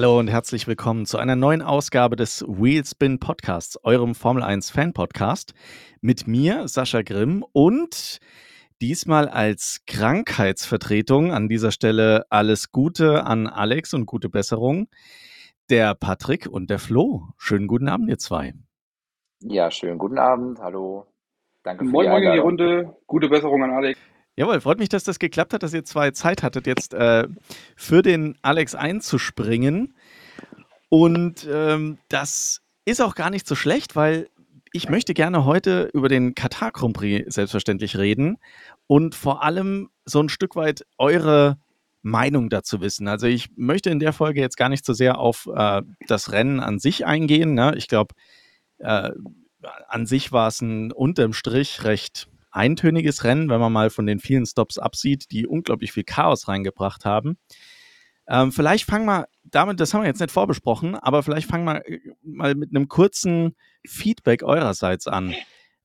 Hallo und herzlich willkommen zu einer neuen Ausgabe des Wheelspin Podcasts, eurem Formel 1 Fan Podcast. Mit mir, Sascha Grimm, und diesmal als Krankheitsvertretung an dieser Stelle alles Gute an Alex und gute Besserung. Der Patrick und der Flo. Schönen guten Abend, ihr zwei. Ja, schönen guten Abend. Hallo. Danke für moin, die Moin in die Runde. Gute Besserung an Alex. Jawohl, freut mich, dass das geklappt hat, dass ihr zwei Zeit hattet, jetzt äh, für den Alex einzuspringen. Und ähm, das ist auch gar nicht so schlecht, weil ich möchte gerne heute über den Katar Grand Prix selbstverständlich reden und vor allem so ein Stück weit eure Meinung dazu wissen. Also ich möchte in der Folge jetzt gar nicht so sehr auf äh, das Rennen an sich eingehen. Ne? Ich glaube, äh, an sich war es ein unterm Strich recht eintöniges Rennen, wenn man mal von den vielen Stops absieht, die unglaublich viel Chaos reingebracht haben. Ähm, vielleicht fangen wir damit, das haben wir jetzt nicht vorbesprochen, aber vielleicht fangen wir äh, mal mit einem kurzen Feedback eurerseits an.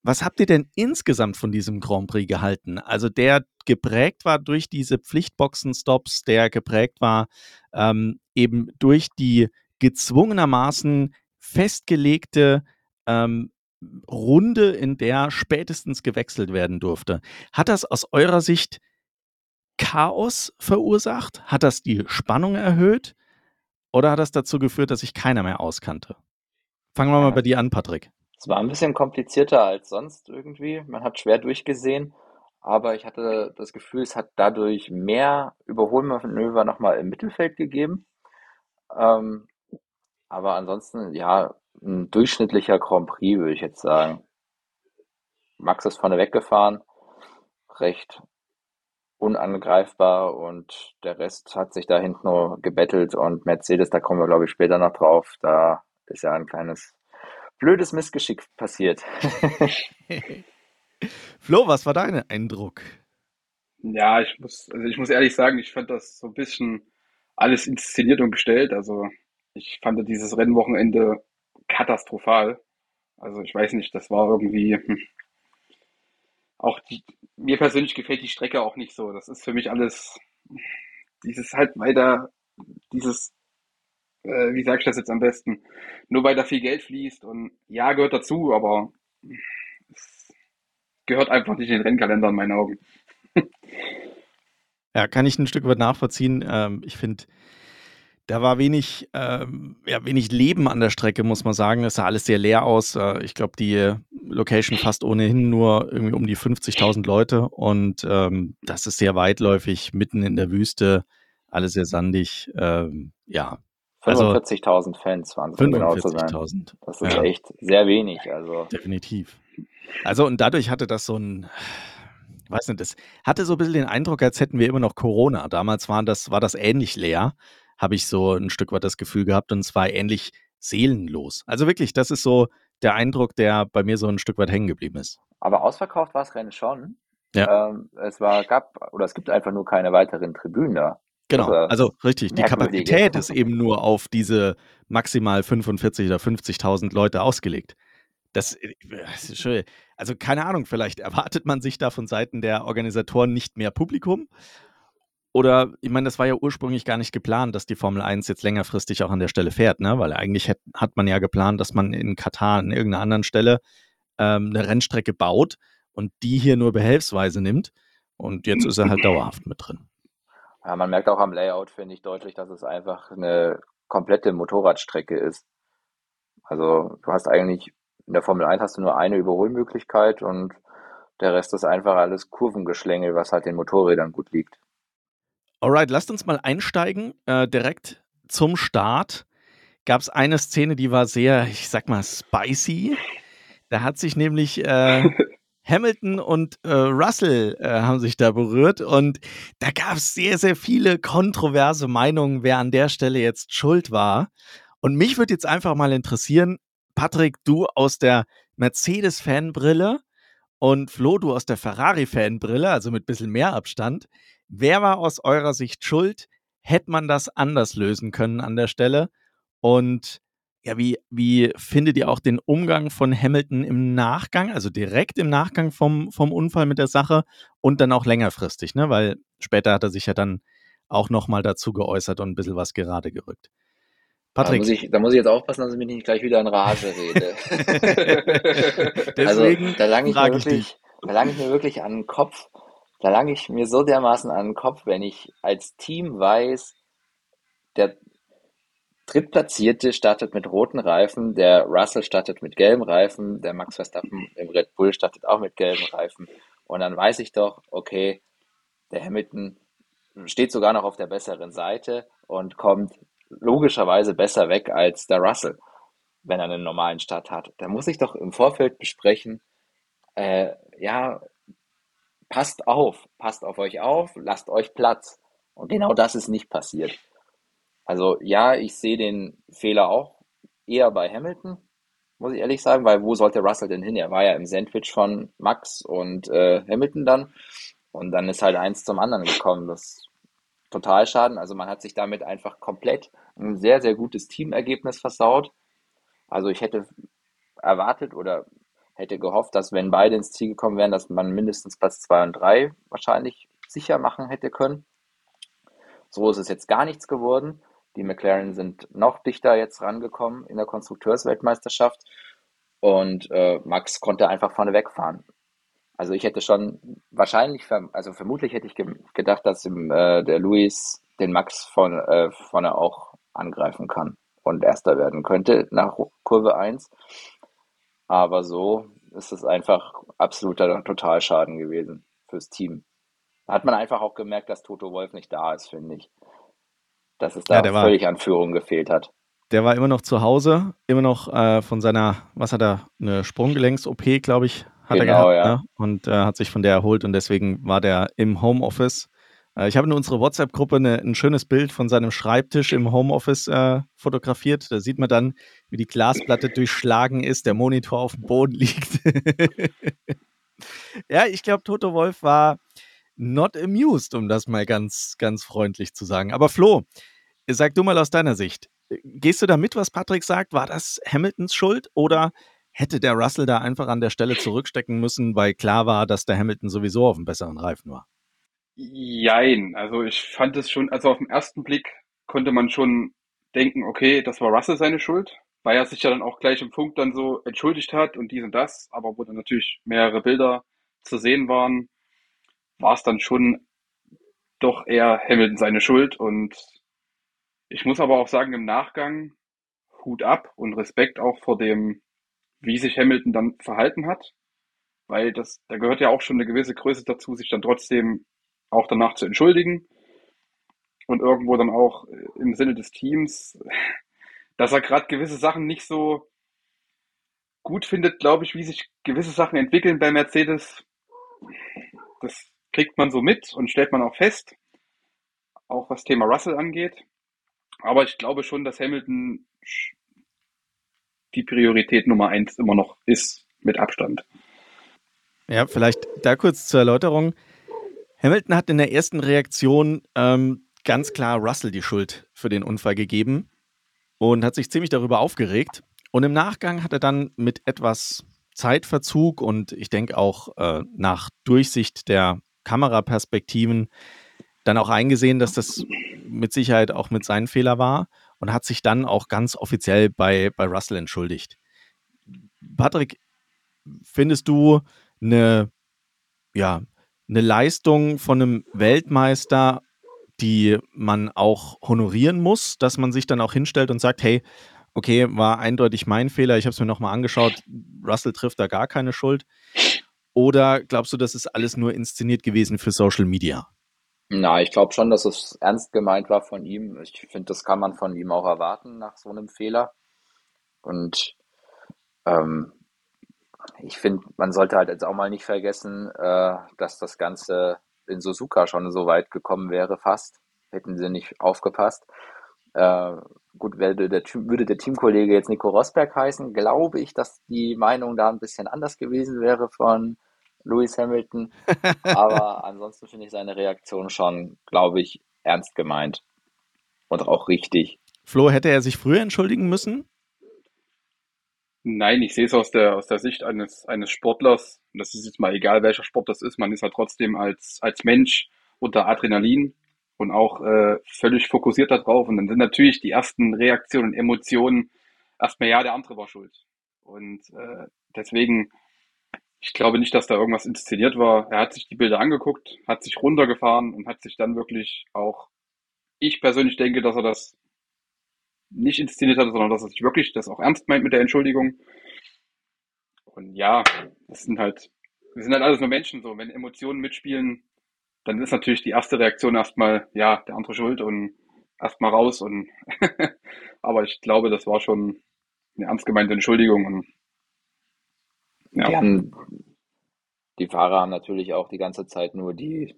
Was habt ihr denn insgesamt von diesem Grand Prix gehalten? Also der geprägt war durch diese Pflichtboxen-Stops, der geprägt war ähm, eben durch die gezwungenermaßen festgelegte ähm, Runde, in der spätestens gewechselt werden durfte. Hat das aus eurer Sicht Chaos verursacht? Hat das die Spannung erhöht? Oder hat das dazu geführt, dass sich keiner mehr auskannte? Fangen wir mal bei dir an, Patrick. Es war ein bisschen komplizierter als sonst irgendwie. Man hat schwer durchgesehen, aber ich hatte das Gefühl, es hat dadurch mehr Überholmanöver nochmal im Mittelfeld gegeben. Ähm, aber ansonsten, ja, ein durchschnittlicher Grand Prix, würde ich jetzt sagen. Max ist vorne weggefahren, recht unangreifbar und der Rest hat sich da hinten nur gebettelt und Mercedes, da kommen wir glaube ich später noch drauf, da ist ja ein kleines blödes Missgeschick passiert. Flo, was war dein Eindruck? Ja, ich muss, also ich muss ehrlich sagen, ich fand das so ein bisschen alles inszeniert und gestellt. Also ich fand dieses Rennwochenende katastrophal. Also ich weiß nicht, das war irgendwie hm, auch die, mir persönlich gefällt die Strecke auch nicht so. Das ist für mich alles dieses halt weiter, dieses, äh, wie sag ich das jetzt am besten, nur weil da viel Geld fließt und ja, gehört dazu, aber es gehört einfach nicht in den Rennkalender in meinen Augen. ja, kann ich ein Stück weit nachvollziehen. Ähm, ich finde, da war wenig, ähm, ja, wenig Leben an der Strecke, muss man sagen. Es sah alles sehr leer aus. Äh, ich glaube, die Location fast ohnehin nur irgendwie um die 50.000 Leute und ähm, das ist sehr weitläufig, mitten in der Wüste, alles sehr sandig. Ähm, ja. 45.000 also, Fans waren es, 45.000. Genau das ist ja. echt sehr wenig. Also. Definitiv. Also und dadurch hatte das so ein, weiß nicht, das hatte so ein bisschen den Eindruck, als hätten wir immer noch Corona. Damals war das, war das ähnlich leer habe ich so ein Stück weit das Gefühl gehabt und zwar ähnlich seelenlos. Also wirklich, das ist so der Eindruck, der bei mir so ein Stück weit hängen geblieben ist. Aber ausverkauft war das Rennen schon. Ja. Ähm, es war, gab, oder es gibt einfach nur keine weiteren Tribünen da. Genau, also, also richtig. Die Kapazität ist eben nur auf diese maximal 45 oder 50.000 Leute ausgelegt. Das, äh, das ist schön. Also keine Ahnung, vielleicht erwartet man sich da von Seiten der Organisatoren nicht mehr Publikum oder, ich meine, das war ja ursprünglich gar nicht geplant, dass die Formel 1 jetzt längerfristig auch an der Stelle fährt, ne? Weil eigentlich hat, hat man ja geplant, dass man in Katar an irgendeiner anderen Stelle ähm, eine Rennstrecke baut und die hier nur behelfsweise nimmt. Und jetzt ist er halt dauerhaft mit drin. Ja, man merkt auch am Layout, finde ich deutlich, dass es einfach eine komplette Motorradstrecke ist. Also du hast eigentlich, in der Formel 1 hast du nur eine Überholmöglichkeit und der Rest ist einfach alles Kurvengeschlängel, was halt den Motorrädern gut liegt. Alright, lasst uns mal einsteigen. Äh, direkt zum Start gab es eine Szene, die war sehr, ich sag mal, spicy. Da hat sich nämlich äh, Hamilton und äh, Russell äh, haben sich da berührt und da gab es sehr, sehr viele kontroverse Meinungen, wer an der Stelle jetzt schuld war. Und mich würde jetzt einfach mal interessieren, Patrick, du aus der Mercedes-Fanbrille und Flo, du aus der Ferrari-Fanbrille, also mit ein bisschen mehr Abstand. Wer war aus eurer Sicht schuld? Hätte man das anders lösen können an der Stelle? Und ja, wie, wie findet ihr auch den Umgang von Hamilton im Nachgang, also direkt im Nachgang vom, vom Unfall mit der Sache und dann auch längerfristig, ne? Weil später hat er sich ja dann auch nochmal dazu geäußert und ein bisschen was gerade gerückt. Da muss, ich, da muss ich jetzt aufpassen, dass ich mich nicht gleich wieder in Rage rede. also da lange ich, mir wirklich, da lang ich mir wirklich an den Kopf, da lange ich mir so dermaßen an den Kopf, wenn ich als Team weiß, der Drittplatzierte startet mit roten Reifen, der Russell startet mit gelben Reifen, der Max Verstappen im Red Bull startet auch mit gelben Reifen. Und dann weiß ich doch, okay, der Hamilton steht sogar noch auf der besseren Seite und kommt logischerweise besser weg als der Russell, wenn er einen normalen Start hat. Da muss ich doch im Vorfeld besprechen, äh, ja, passt auf, passt auf euch auf, lasst euch Platz. Und genau das ist nicht passiert. Also ja, ich sehe den Fehler auch eher bei Hamilton, muss ich ehrlich sagen, weil wo sollte Russell denn hin? Er war ja im Sandwich von Max und äh, Hamilton dann. Und dann ist halt eins zum anderen gekommen. Das total schaden. Also man hat sich damit einfach komplett ein sehr, sehr gutes Teamergebnis versaut. Also ich hätte erwartet oder hätte gehofft, dass wenn beide ins Ziel gekommen wären, dass man mindestens Platz 2 und 3 wahrscheinlich sicher machen hätte können. So ist es jetzt gar nichts geworden. Die McLaren sind noch dichter jetzt rangekommen in der Konstrukteursweltmeisterschaft und äh, Max konnte einfach vorne wegfahren. Also ich hätte schon wahrscheinlich, also vermutlich hätte ich gedacht, dass im, äh, der Luis den Max von, äh, vorne auch angreifen kann und Erster werden könnte nach Kurve 1. Aber so ist es einfach absoluter Totalschaden gewesen fürs Team. Da hat man einfach auch gemerkt, dass Toto Wolf nicht da ist, finde ich. Dass es da ja, völlig war, an Führung gefehlt hat. Der war immer noch zu Hause, immer noch äh, von seiner, was hat er, eine Sprunggelenks-OP, glaube ich, hat genau, er gehabt. Ja. Ne? Und äh, hat sich von der erholt und deswegen war der im Homeoffice. Äh, ich habe in unserer WhatsApp-Gruppe ein schönes Bild von seinem Schreibtisch im Homeoffice äh, fotografiert. Da sieht man dann, wie die Glasplatte durchschlagen ist, der Monitor auf dem Boden liegt. ja, ich glaube, Toto Wolf war not amused, um das mal ganz, ganz freundlich zu sagen. Aber Flo, sag du mal aus deiner Sicht, gehst du da mit, was Patrick sagt? War das Hamiltons Schuld oder hätte der Russell da einfach an der Stelle zurückstecken müssen, weil klar war, dass der Hamilton sowieso auf einem besseren Reifen war? Jein, also ich fand es schon, also auf den ersten Blick konnte man schon denken, okay, das war Russell seine Schuld, weil er sich ja dann auch gleich im Funk dann so entschuldigt hat und dies und das, aber wo dann natürlich mehrere Bilder zu sehen waren, war es dann schon doch eher Hamilton seine Schuld und ich muss aber auch sagen, im Nachgang Hut ab und Respekt auch vor dem wie sich Hamilton dann verhalten hat, weil das, da gehört ja auch schon eine gewisse Größe dazu, sich dann trotzdem auch danach zu entschuldigen und irgendwo dann auch äh, im Sinne des Teams, dass er gerade gewisse Sachen nicht so gut findet, glaube ich, wie sich gewisse Sachen entwickeln bei Mercedes. Das kriegt man so mit und stellt man auch fest, auch was Thema Russell angeht. Aber ich glaube schon, dass Hamilton die Priorität Nummer eins immer noch ist, mit Abstand. Ja, vielleicht da kurz zur Erläuterung. Hamilton hat in der ersten Reaktion ähm, ganz klar Russell die Schuld für den Unfall gegeben und hat sich ziemlich darüber aufgeregt. Und im Nachgang hat er dann mit etwas Zeitverzug und ich denke auch äh, nach Durchsicht der Kameraperspektiven dann auch eingesehen, dass das mit Sicherheit auch mit seinem Fehler war und hat sich dann auch ganz offiziell bei, bei Russell entschuldigt. Patrick, findest du eine, ja, eine Leistung von einem Weltmeister, die man auch honorieren muss, dass man sich dann auch hinstellt und sagt, hey, okay, war eindeutig mein Fehler, ich habe es mir nochmal angeschaut, Russell trifft da gar keine Schuld. Oder glaubst du, das ist alles nur inszeniert gewesen für Social Media? Na, ich glaube schon, dass es ernst gemeint war von ihm. Ich finde, das kann man von ihm auch erwarten nach so einem Fehler. Und ähm, ich finde, man sollte halt jetzt auch mal nicht vergessen, äh, dass das Ganze in Suzuka schon so weit gekommen wäre, fast. Hätten sie nicht aufgepasst. Äh, gut, würde der, würde der Teamkollege jetzt Nico Rosberg heißen, glaube ich, dass die Meinung da ein bisschen anders gewesen wäre von Lewis Hamilton. Aber ansonsten finde ich seine Reaktion schon, glaube ich, ernst gemeint und auch richtig. Flo, hätte er sich früher entschuldigen müssen? Nein, ich sehe es aus der, aus der Sicht eines, eines Sportlers. Und das ist jetzt mal egal, welcher Sport das ist. Man ist halt trotzdem als, als Mensch unter Adrenalin. und auch äh, völlig fokussiert darauf. Und dann sind natürlich die ersten Reaktionen und Emotionen erstmal, ja, der andere war schuld. Und äh, deswegen, ich glaube nicht, dass da irgendwas inszeniert war. Er hat sich die Bilder angeguckt, hat sich runtergefahren und hat sich dann wirklich auch, ich persönlich denke, dass er das nicht inszeniert hat, sondern dass er sich wirklich das auch ernst meint mit der Entschuldigung. Und ja, das sind halt, wir sind halt alles nur Menschen so. Wenn Emotionen mitspielen, dann ist natürlich die erste Reaktion erstmal, ja, der andere schuld und erstmal raus und aber ich glaube, das war schon eine ernst gemeinte Entschuldigung und ja. Die, haben, die Fahrer haben natürlich auch die ganze Zeit nur die,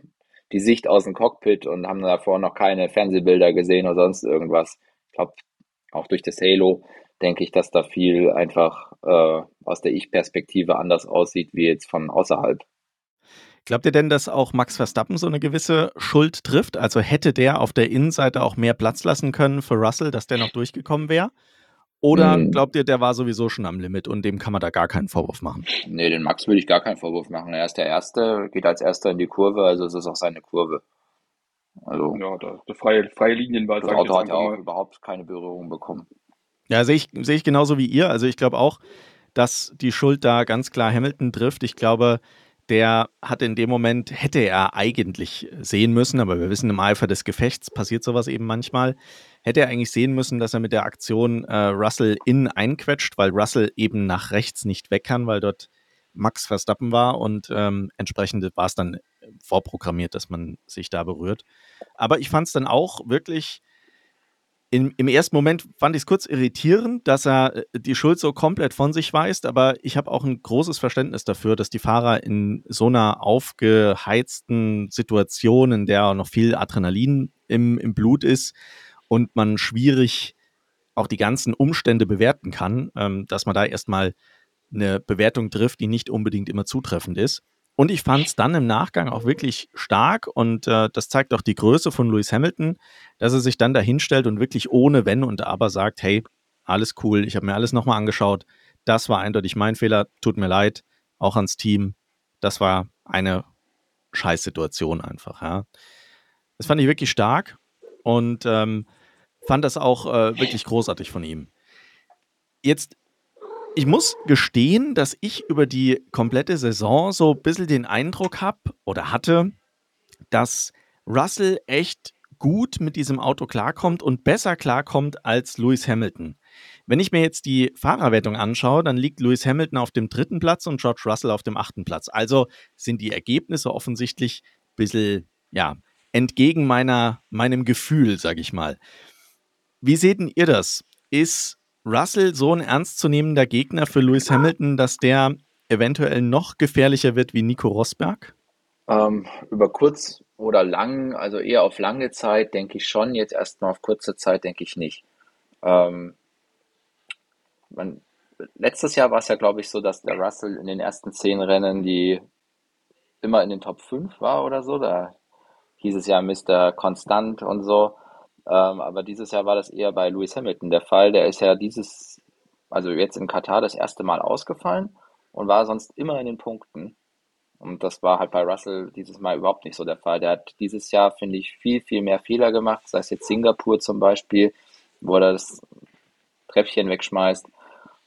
die Sicht aus dem Cockpit und haben davor noch keine Fernsehbilder gesehen oder sonst irgendwas. Ich glaube, auch durch das Halo denke ich, dass da viel einfach äh, aus der Ich-Perspektive anders aussieht, wie jetzt von außerhalb. Glaubt ihr denn, dass auch Max Verstappen so eine gewisse Schuld trifft? Also hätte der auf der Innenseite auch mehr Platz lassen können für Russell, dass der noch durchgekommen wäre? Oder hm. glaubt ihr, der war sowieso schon am Limit und dem kann man da gar keinen Vorwurf machen? Nee, den Max würde ich gar keinen Vorwurf machen. Er ist der Erste, geht als Erster in die Kurve, also es ist auch seine Kurve. Also, ja, da, der freie, freie Linienwahl. Das Auto hat ja auch überhaupt keine Berührung bekommen. Ja, sehe ich, sehe ich genauso wie ihr. Also ich glaube auch, dass die Schuld da ganz klar Hamilton trifft. Ich glaube, der hat in dem Moment, hätte er eigentlich sehen müssen, aber wir wissen, im Eifer des Gefechts passiert sowas eben manchmal, hätte er eigentlich sehen müssen, dass er mit der Aktion äh, Russell in einquetscht, weil Russell eben nach rechts nicht weg kann, weil dort Max Verstappen war und ähm, entsprechend war es dann vorprogrammiert, dass man sich da berührt. Aber ich fand es dann auch wirklich im, im ersten Moment fand ich es kurz irritierend, dass er äh, die Schuld so komplett von sich weist, aber ich habe auch ein großes Verständnis dafür, dass die Fahrer in so einer aufgeheizten Situation, in der auch noch viel Adrenalin im, im Blut ist und man schwierig auch die ganzen Umstände bewerten kann, ähm, dass man da erstmal eine Bewertung trifft, die nicht unbedingt immer zutreffend ist. Und ich fand es dann im Nachgang auch wirklich stark und äh, das zeigt auch die Größe von Lewis Hamilton, dass er sich dann dahinstellt und wirklich ohne Wenn und Aber sagt, hey, alles cool, ich habe mir alles nochmal angeschaut, das war eindeutig mein Fehler, tut mir leid, auch ans Team, das war eine Scheißsituation einfach. Ja. Das fand ich wirklich stark und ähm, fand das auch äh, wirklich großartig von ihm. Jetzt ich muss gestehen, dass ich über die komplette Saison so ein bisschen den Eindruck habe oder hatte, dass Russell echt gut mit diesem Auto klarkommt und besser klarkommt als Lewis Hamilton. Wenn ich mir jetzt die Fahrerwertung anschaue, dann liegt Lewis Hamilton auf dem dritten Platz und George Russell auf dem achten Platz. Also sind die Ergebnisse offensichtlich ein bisschen, ja, entgegen meiner, meinem Gefühl, sage ich mal. Wie seht ihr das? Ist Russell so ein ernstzunehmender Gegner für Lewis Hamilton, dass der eventuell noch gefährlicher wird wie Nico Rosberg? Ähm, über kurz oder lang, also eher auf lange Zeit, denke ich schon. Jetzt erstmal auf kurze Zeit, denke ich nicht. Ähm, man, letztes Jahr war es ja, glaube ich, so, dass der Russell in den ersten zehn Rennen die immer in den Top 5 war oder so. Da hieß es ja Mr. Konstant und so. Ähm, aber dieses Jahr war das eher bei Lewis Hamilton der Fall. Der ist ja dieses, also jetzt in Katar das erste Mal ausgefallen und war sonst immer in den Punkten. Und das war halt bei Russell dieses Mal überhaupt nicht so der Fall. Der hat dieses Jahr, finde ich, viel, viel mehr Fehler gemacht, sei es jetzt Singapur zum Beispiel, wo er das Treppchen wegschmeißt.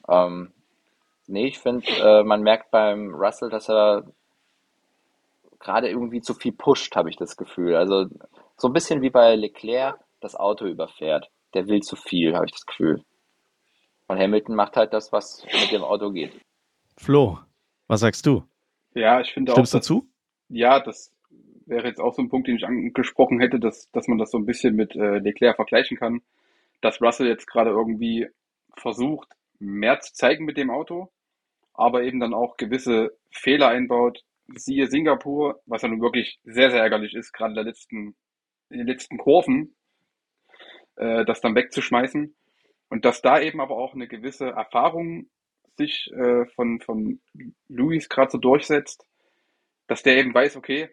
Ähm, nee, ich finde, äh, man merkt beim Russell, dass er gerade irgendwie zu viel pusht, habe ich das Gefühl. Also so ein bisschen wie bei Leclerc, das Auto überfährt. Der will zu viel, habe ich das Gefühl. Und Hamilton macht halt das, was mit dem Auto geht. Flo, was sagst du? Ja, ich finde auch. Stimmst du zu? Ja, das wäre jetzt auch so ein Punkt, den ich angesprochen hätte, dass, dass man das so ein bisschen mit äh, Leclerc vergleichen kann. Dass Russell jetzt gerade irgendwie versucht, mehr zu zeigen mit dem Auto, aber eben dann auch gewisse Fehler einbaut. Siehe Singapur, was ja nun wirklich sehr, sehr ärgerlich ist, gerade in, der letzten, in den letzten Kurven, äh, das dann wegzuschmeißen. Und dass da eben aber auch eine gewisse Erfahrung sich äh, von, von Luis gerade so durchsetzt, dass der eben weiß, okay,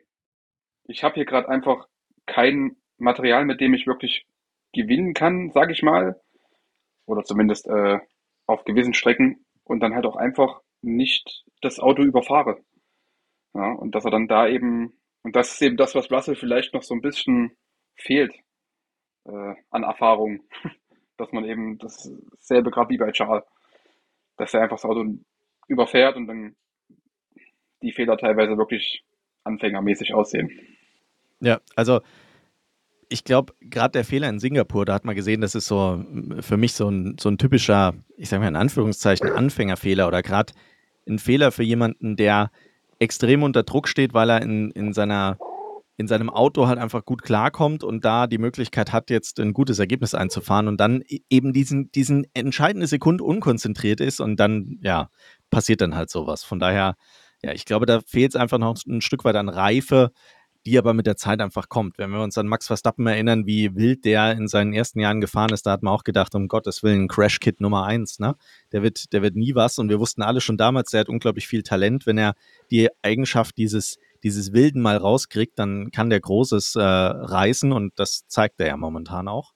ich habe hier gerade einfach kein Material, mit dem ich wirklich gewinnen kann, sage ich mal, oder zumindest äh, auf gewissen Strecken und dann halt auch einfach nicht das Auto überfahre. Ja, und dass er dann da eben, und das ist eben das, was Russell vielleicht noch so ein bisschen fehlt äh, an Erfahrung, dass man eben dasselbe gerade wie bei Charles, dass er einfach das Auto überfährt und dann die Fehler teilweise wirklich anfängermäßig aussehen. Ja, also ich glaube, gerade der Fehler in Singapur, da hat man gesehen, das ist so für mich so ein, so ein typischer, ich sage mal in Anführungszeichen, Anfängerfehler oder gerade ein Fehler für jemanden, der extrem unter Druck steht, weil er in, in, seiner, in seinem Auto halt einfach gut klarkommt und da die Möglichkeit hat, jetzt ein gutes Ergebnis einzufahren und dann e-, eben diesen, diesen entscheidende Sekunde unkonzentriert ist und dann, ja, passiert dann halt sowas. Von daher, ja, ich glaube, da fehlt es einfach noch ein Stück weit an Reife, die aber mit der Zeit einfach kommt. Wenn wir uns an Max Verstappen erinnern, wie wild der in seinen ersten Jahren gefahren ist, da hat man auch gedacht, um Gottes Willen, Crash-Kit Nummer eins, ne? Der wird, der wird nie was. Und wir wussten alle schon damals, der hat unglaublich viel Talent. Wenn er die Eigenschaft dieses, dieses Wilden mal rauskriegt, dann kann der Großes äh, reißen und das zeigt er ja momentan auch.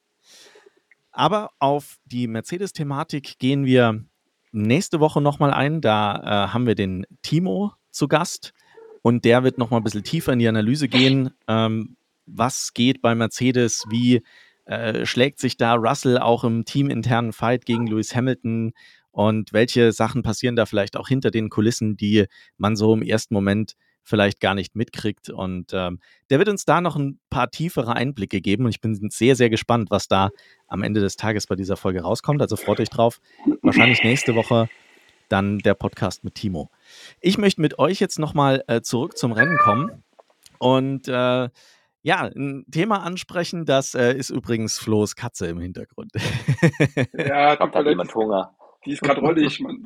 Aber auf die Mercedes-Thematik gehen wir nächste Woche nochmal ein. Da äh, haben wir den Timo zu Gast und der wird nochmal ein bisschen tiefer in die Analyse gehen. Ähm, was geht bei Mercedes? Wie äh, schlägt sich da Russell auch im teaminternen Fight gegen Lewis Hamilton? Und welche Sachen passieren da vielleicht auch hinter den Kulissen, die man so im ersten Moment vielleicht gar nicht mitkriegt. Und ähm, der wird uns da noch ein paar tiefere Einblicke geben. Und ich bin sehr, sehr gespannt, was da am Ende des Tages bei dieser Folge rauskommt. Also freut euch drauf. Wahrscheinlich nächste Woche dann der Podcast mit Timo. Ich möchte mit euch jetzt nochmal äh, zurück zum Rennen kommen. Und äh, ja, ein Thema ansprechen, das äh, ist übrigens Flo's Katze im Hintergrund. Ja, hat jemand Hunger. Die ist gerade rollig, Mann.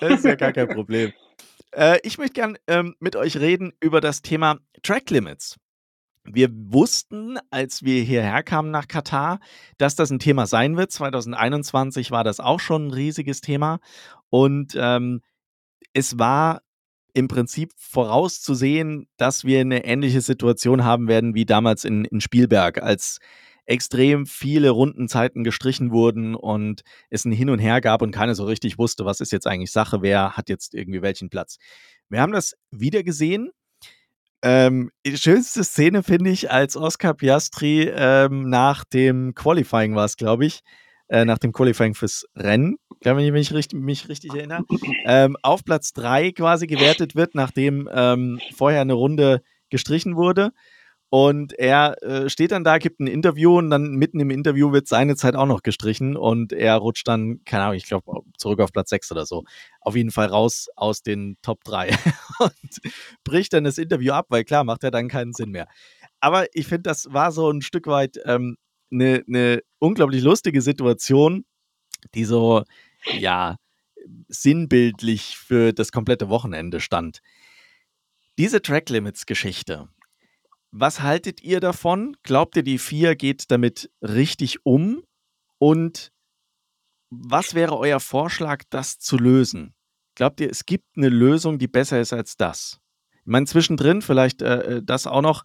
Das ist ja gar kein Problem. Äh, ich möchte gern ähm, mit euch reden über das Thema Track Limits. Wir wussten, als wir hierher kamen nach Katar, dass das ein Thema sein wird. 2021 war das auch schon ein riesiges Thema. Und ähm, es war im Prinzip vorauszusehen, dass wir eine ähnliche Situation haben werden wie damals in, in Spielberg, als extrem viele Rundenzeiten gestrichen wurden und es ein Hin und Her gab und keiner so richtig wusste, was ist jetzt eigentlich Sache, wer hat jetzt irgendwie welchen Platz. Wir haben das wieder gesehen. Ähm, die schönste Szene finde ich, als Oscar Piastri ähm, nach dem Qualifying war es, glaube ich, äh, nach dem Qualifying fürs Rennen, wenn ich mich richtig, mich richtig erinnere, ähm, auf Platz 3 quasi gewertet wird, nachdem ähm, vorher eine Runde gestrichen wurde. Und er äh, steht dann da, gibt ein Interview und dann mitten im Interview wird seine Zeit auch noch gestrichen und er rutscht dann, keine Ahnung, ich glaube, zurück auf Platz 6 oder so. Auf jeden Fall raus aus den Top 3 und bricht dann das Interview ab, weil klar, macht er dann keinen Sinn mehr. Aber ich finde, das war so ein Stück weit ähm, eine, eine unglaublich lustige Situation, die so, ja, sinnbildlich für das komplette Wochenende stand. Diese Track Limits Geschichte, was haltet ihr davon? Glaubt ihr, die FIA geht damit richtig um? Und was wäre euer Vorschlag, das zu lösen? Glaubt ihr, es gibt eine Lösung, die besser ist als das? Ich meine, zwischendrin, vielleicht äh, äh das auch noch,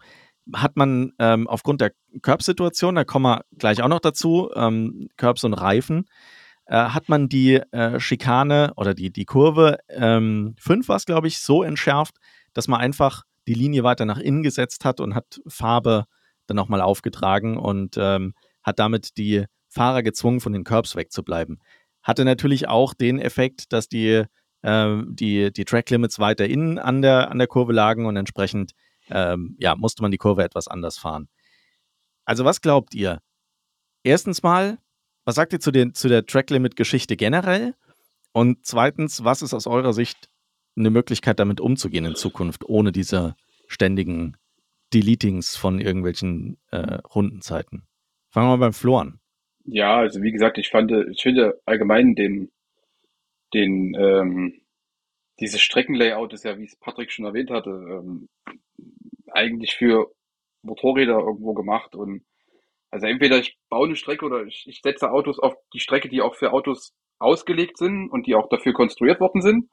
hat man ähm, aufgrund der Curbs-Situation, da kommen wir gleich auch noch dazu, ähm, Curbs und Reifen, äh, hat man die äh, Schikane oder die, die Kurve 5 ähm, war es, glaube ich, so entschärft, dass man einfach die Linie weiter nach innen gesetzt hat und hat Farbe dann nochmal aufgetragen und ähm, hat damit die Fahrer gezwungen, von den Curbs wegzubleiben. Hatte natürlich auch den Effekt, dass die, äh, die, die Track Limits weiter innen an der, an der Kurve lagen und entsprechend ähm, ja, musste man die Kurve etwas anders fahren. Also was glaubt ihr? Erstens mal, was sagt ihr zu, den, zu der Track-Limit-Geschichte generell? Und zweitens, was ist aus eurer Sicht eine Möglichkeit, damit umzugehen in Zukunft, ohne diese ständigen Deletings von irgendwelchen äh, Rundenzeiten? Fangen wir mal beim Flo an. Ja, also wie gesagt, ich fand, ich finde allgemein den, den, ähm, dieses Streckenlayout ist ja, wie es Patrick schon erwähnt hatte, ähm, eigentlich für Motorräder irgendwo gemacht und also entweder ich baue eine Strecke oder ich, ich setze Autos auf die Strecke, die auch für Autos ausgelegt sind und die auch dafür konstruiert worden sind.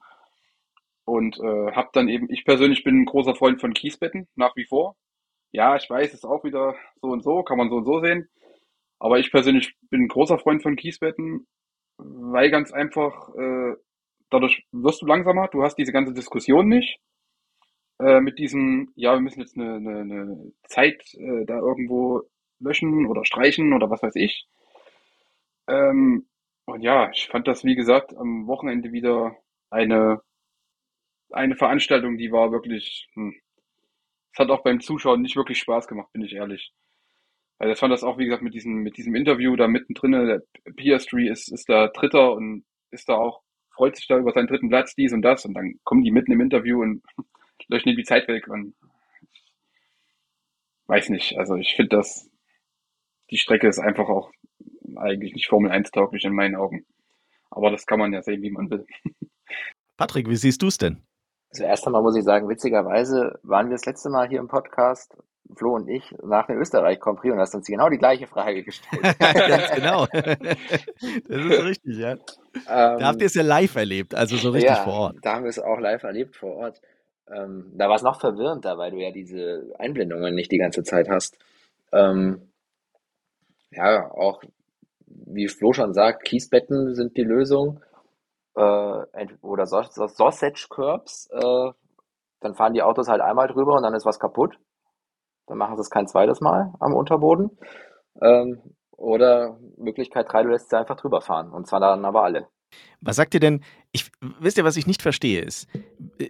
Und äh, habe dann eben, ich persönlich bin ein großer Freund von Kiesbetten, nach wie vor. Ja, ich weiß, ist auch wieder so und so, kann man so und so sehen. Aber ich persönlich bin ein großer Freund von Kiesbetten, weil ganz einfach, äh, dadurch wirst du langsamer, du hast diese ganze Diskussion nicht äh, mit diesem, ja, wir müssen jetzt eine, eine, eine Zeit äh, da irgendwo löschen oder streichen oder was weiß ich. Ähm, und ja, ich fand das, wie gesagt, am Wochenende wieder eine, eine Veranstaltung, die war wirklich, hm, es hat auch beim Zuschauen nicht wirklich Spaß gemacht, bin ich ehrlich. Also ich fand das auch, wie gesagt, mit diesem, mit diesem Interview da mittendrin, der Piastri ist, ist da Dritter und ist da auch, freut sich da über seinen dritten Platz, dies und das und dann kommen die mitten im Interview und löschen die Zeit weg und weiß nicht, also ich finde das, die Strecke ist einfach auch eigentlich nicht Formel 1 tauglich in meinen Augen. Aber das kann man ja sehen, wie man will. Patrick, wie siehst du es denn? Also erst einmal muss ich sagen, witzigerweise waren wir das letzte Mal hier im Podcast, Flo und ich, nach dem Österreich Grand Prix und hast uns genau die gleiche Frage gestellt. Ganz genau. das ist richtig, ja. Ähm, da habt ihr es ja live erlebt, also so richtig ja, vor Ort. Da haben wir es auch live erlebt vor Ort. Ähm, da war es noch verwirrender, weil du ja diese Einblendungen nicht die ganze Zeit hast. Ähm, ja, auch wie Flo schon sagt, Kiesbetten sind die Lösung. Äh, oder Sausage Curbs. Äh, dann fahren die Autos halt einmal drüber und dann ist was kaputt. Dann machen sie es kein zweites Mal am Unterboden. Ähm, oder Möglichkeit 3, du lässt sie einfach drüber fahren. Und zwar dann aber alle. Was sagt ihr denn? Ich, wisst ihr, was ich nicht verstehe, ist,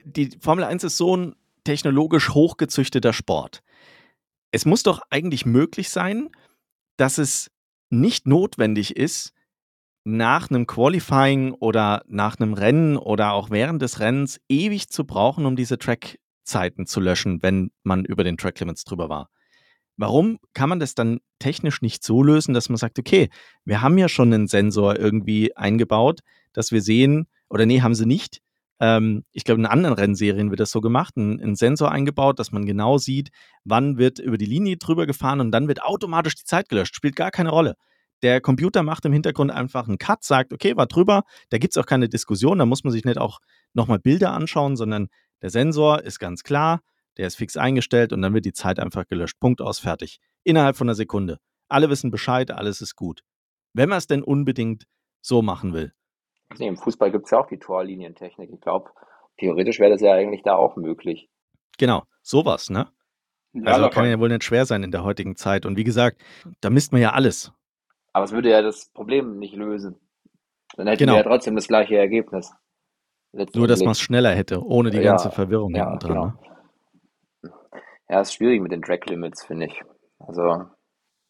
die Formel 1 ist so ein technologisch hochgezüchteter Sport. Es muss doch eigentlich möglich sein, dass es nicht notwendig ist, nach einem Qualifying oder nach einem Rennen oder auch während des Rennens ewig zu brauchen, um diese Trackzeiten zu löschen, wenn man über den Track Limits drüber war. Warum kann man das dann technisch nicht so lösen, dass man sagt, okay, wir haben ja schon einen Sensor irgendwie eingebaut, dass wir sehen, oder nee, haben sie nicht. Ähm, ich glaube, in anderen Rennserien wird das so gemacht, einen Sensor eingebaut, dass man genau sieht, wann wird über die Linie drüber gefahren und dann wird automatisch die Zeit gelöscht. Spielt gar keine Rolle. Der Computer macht im Hintergrund einfach einen Cut, sagt, okay, war drüber, da gibt es auch keine Diskussion, da muss man sich nicht auch nochmal Bilder anschauen, sondern der Sensor ist ganz klar, der ist fix eingestellt und dann wird die Zeit einfach gelöscht. Punkt aus, fertig. Innerhalb von einer Sekunde. Alle wissen Bescheid, alles ist gut. Wenn man es denn unbedingt so machen will. Nee, Im Fußball gibt es ja auch die Torlinientechnik. Ich glaube, theoretisch wäre das ja eigentlich da auch möglich. Genau, sowas, ne? Ja, also kann ja wohl nicht schwer sein in der heutigen Zeit. Und wie gesagt, da misst man ja alles. Aber es würde ja das Problem nicht lösen. Dann hätten genau. wir ja trotzdem das gleiche Ergebnis. Nur, dass man es schneller hätte, ohne die ja, ganze Verwirrung ja, dran. Genau. Ne? Ja, ist schwierig mit den Track Limits, finde ich. Also,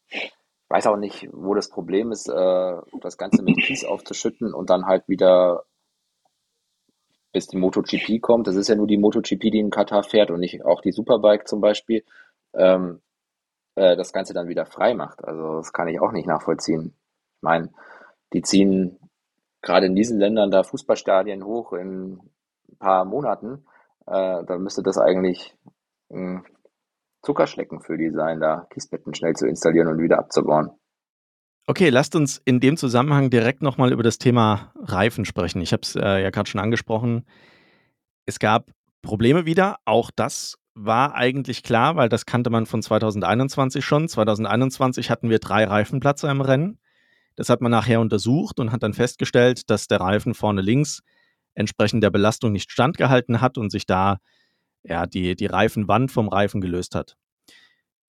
ich weiß auch nicht, wo das Problem ist, äh, das Ganze mit Kies aufzuschütten und dann halt wieder bis die MotoGP kommt. Das ist ja nur die MotoGP, die in Katar fährt und nicht auch die Superbike zum Beispiel. Ähm, äh, das Ganze dann wieder frei macht. Also, das kann ich auch nicht nachvollziehen. Ich meine, die ziehen gerade in diesen Ländern da Fußballstadien hoch in ein paar Monaten. Äh, da müsste das eigentlich mh, Zuckerschlecken für die sein, da Kiesbetten schnell zu installieren und wieder abzubauen. Okay, lasst uns in dem Zusammenhang direkt nochmal über das Thema Reifen sprechen. Ich habe es äh, ja gerade schon angesprochen. Es gab Probleme wieder. Auch das war eigentlich klar, weil das kannte man von 2021 schon. 2021 hatten wir drei Reifenplatzer im Rennen. Das hat man nachher untersucht und hat dann festgestellt, dass der Reifen vorne links entsprechend der Belastung nicht standgehalten hat und sich da ja, die, die Reifenwand vom Reifen gelöst hat.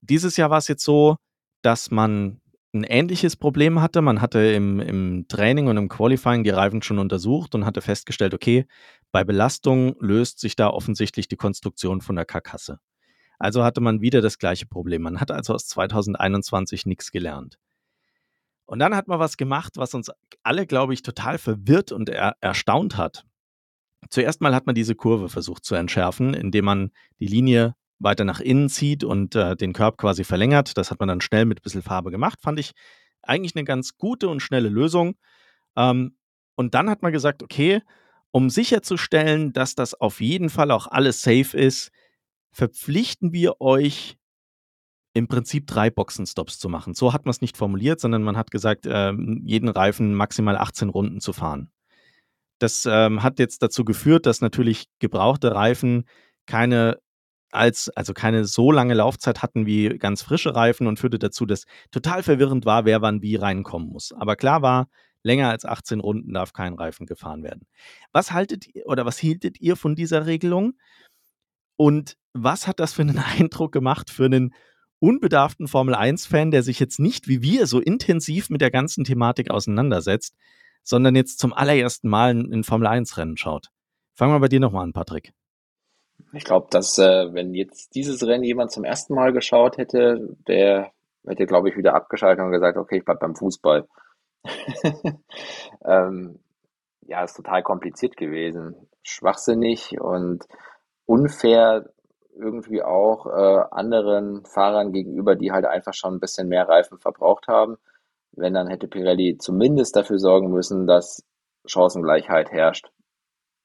Dieses Jahr war es jetzt so, dass man ein ähnliches Problem hatte. Man hatte im, im Training und im Qualifying die Reifen schon untersucht und hatte festgestellt, okay, bei Belastung löst sich da offensichtlich die Konstruktion von der Karkasse. Also hatte man wieder das gleiche Problem. Man hat also aus 2021 nichts gelernt. Und dann hat man was gemacht, was uns alle, glaube ich, total verwirrt und er erstaunt hat. Zuerst mal hat man diese Kurve versucht zu entschärfen, indem man die Linie weiter nach innen zieht und äh, den Körb quasi verlängert. Das hat man dann schnell mit ein bisschen Farbe gemacht. Fand ich eigentlich eine ganz gute und schnelle Lösung. Ähm, und dann hat man gesagt, okay, um sicherzustellen, dass das auf jeden Fall auch alles safe ist, verpflichten wir euch im Prinzip drei Boxenstops zu machen. So hat man es nicht formuliert, sondern man hat gesagt, äh, jeden Reifen maximal 18 Runden zu fahren. Das ähm, hat jetzt dazu geführt, dass natürlich gebrauchte Reifen keine als, also keine so lange Laufzeit hatten wie ganz frische Reifen und führte dazu, dass total verwirrend war, wer wann wie reinkommen muss. Aber klar war, länger als 18 Runden darf kein Reifen gefahren werden. Was haltet ihr oder was hieltet ihr von dieser Regelung? Und was hat das für einen Eindruck gemacht für einen unbedarften Formel-1-Fan, der sich jetzt nicht wie wir so intensiv mit der ganzen Thematik auseinandersetzt, sondern jetzt zum allerersten Mal ein Formel-1-Rennen schaut. Fangen wir bei dir nochmal an, Patrick. Ich glaube, dass äh, wenn jetzt dieses Rennen jemand zum ersten Mal geschaut hätte, der hätte, glaube ich, wieder abgeschaltet und gesagt, okay, ich bleib beim Fußball. ähm, ja, ist total kompliziert gewesen. Schwachsinnig und unfair irgendwie auch äh, anderen Fahrern gegenüber, die halt einfach schon ein bisschen mehr Reifen verbraucht haben. Wenn, dann hätte Pirelli zumindest dafür sorgen müssen, dass Chancengleichheit herrscht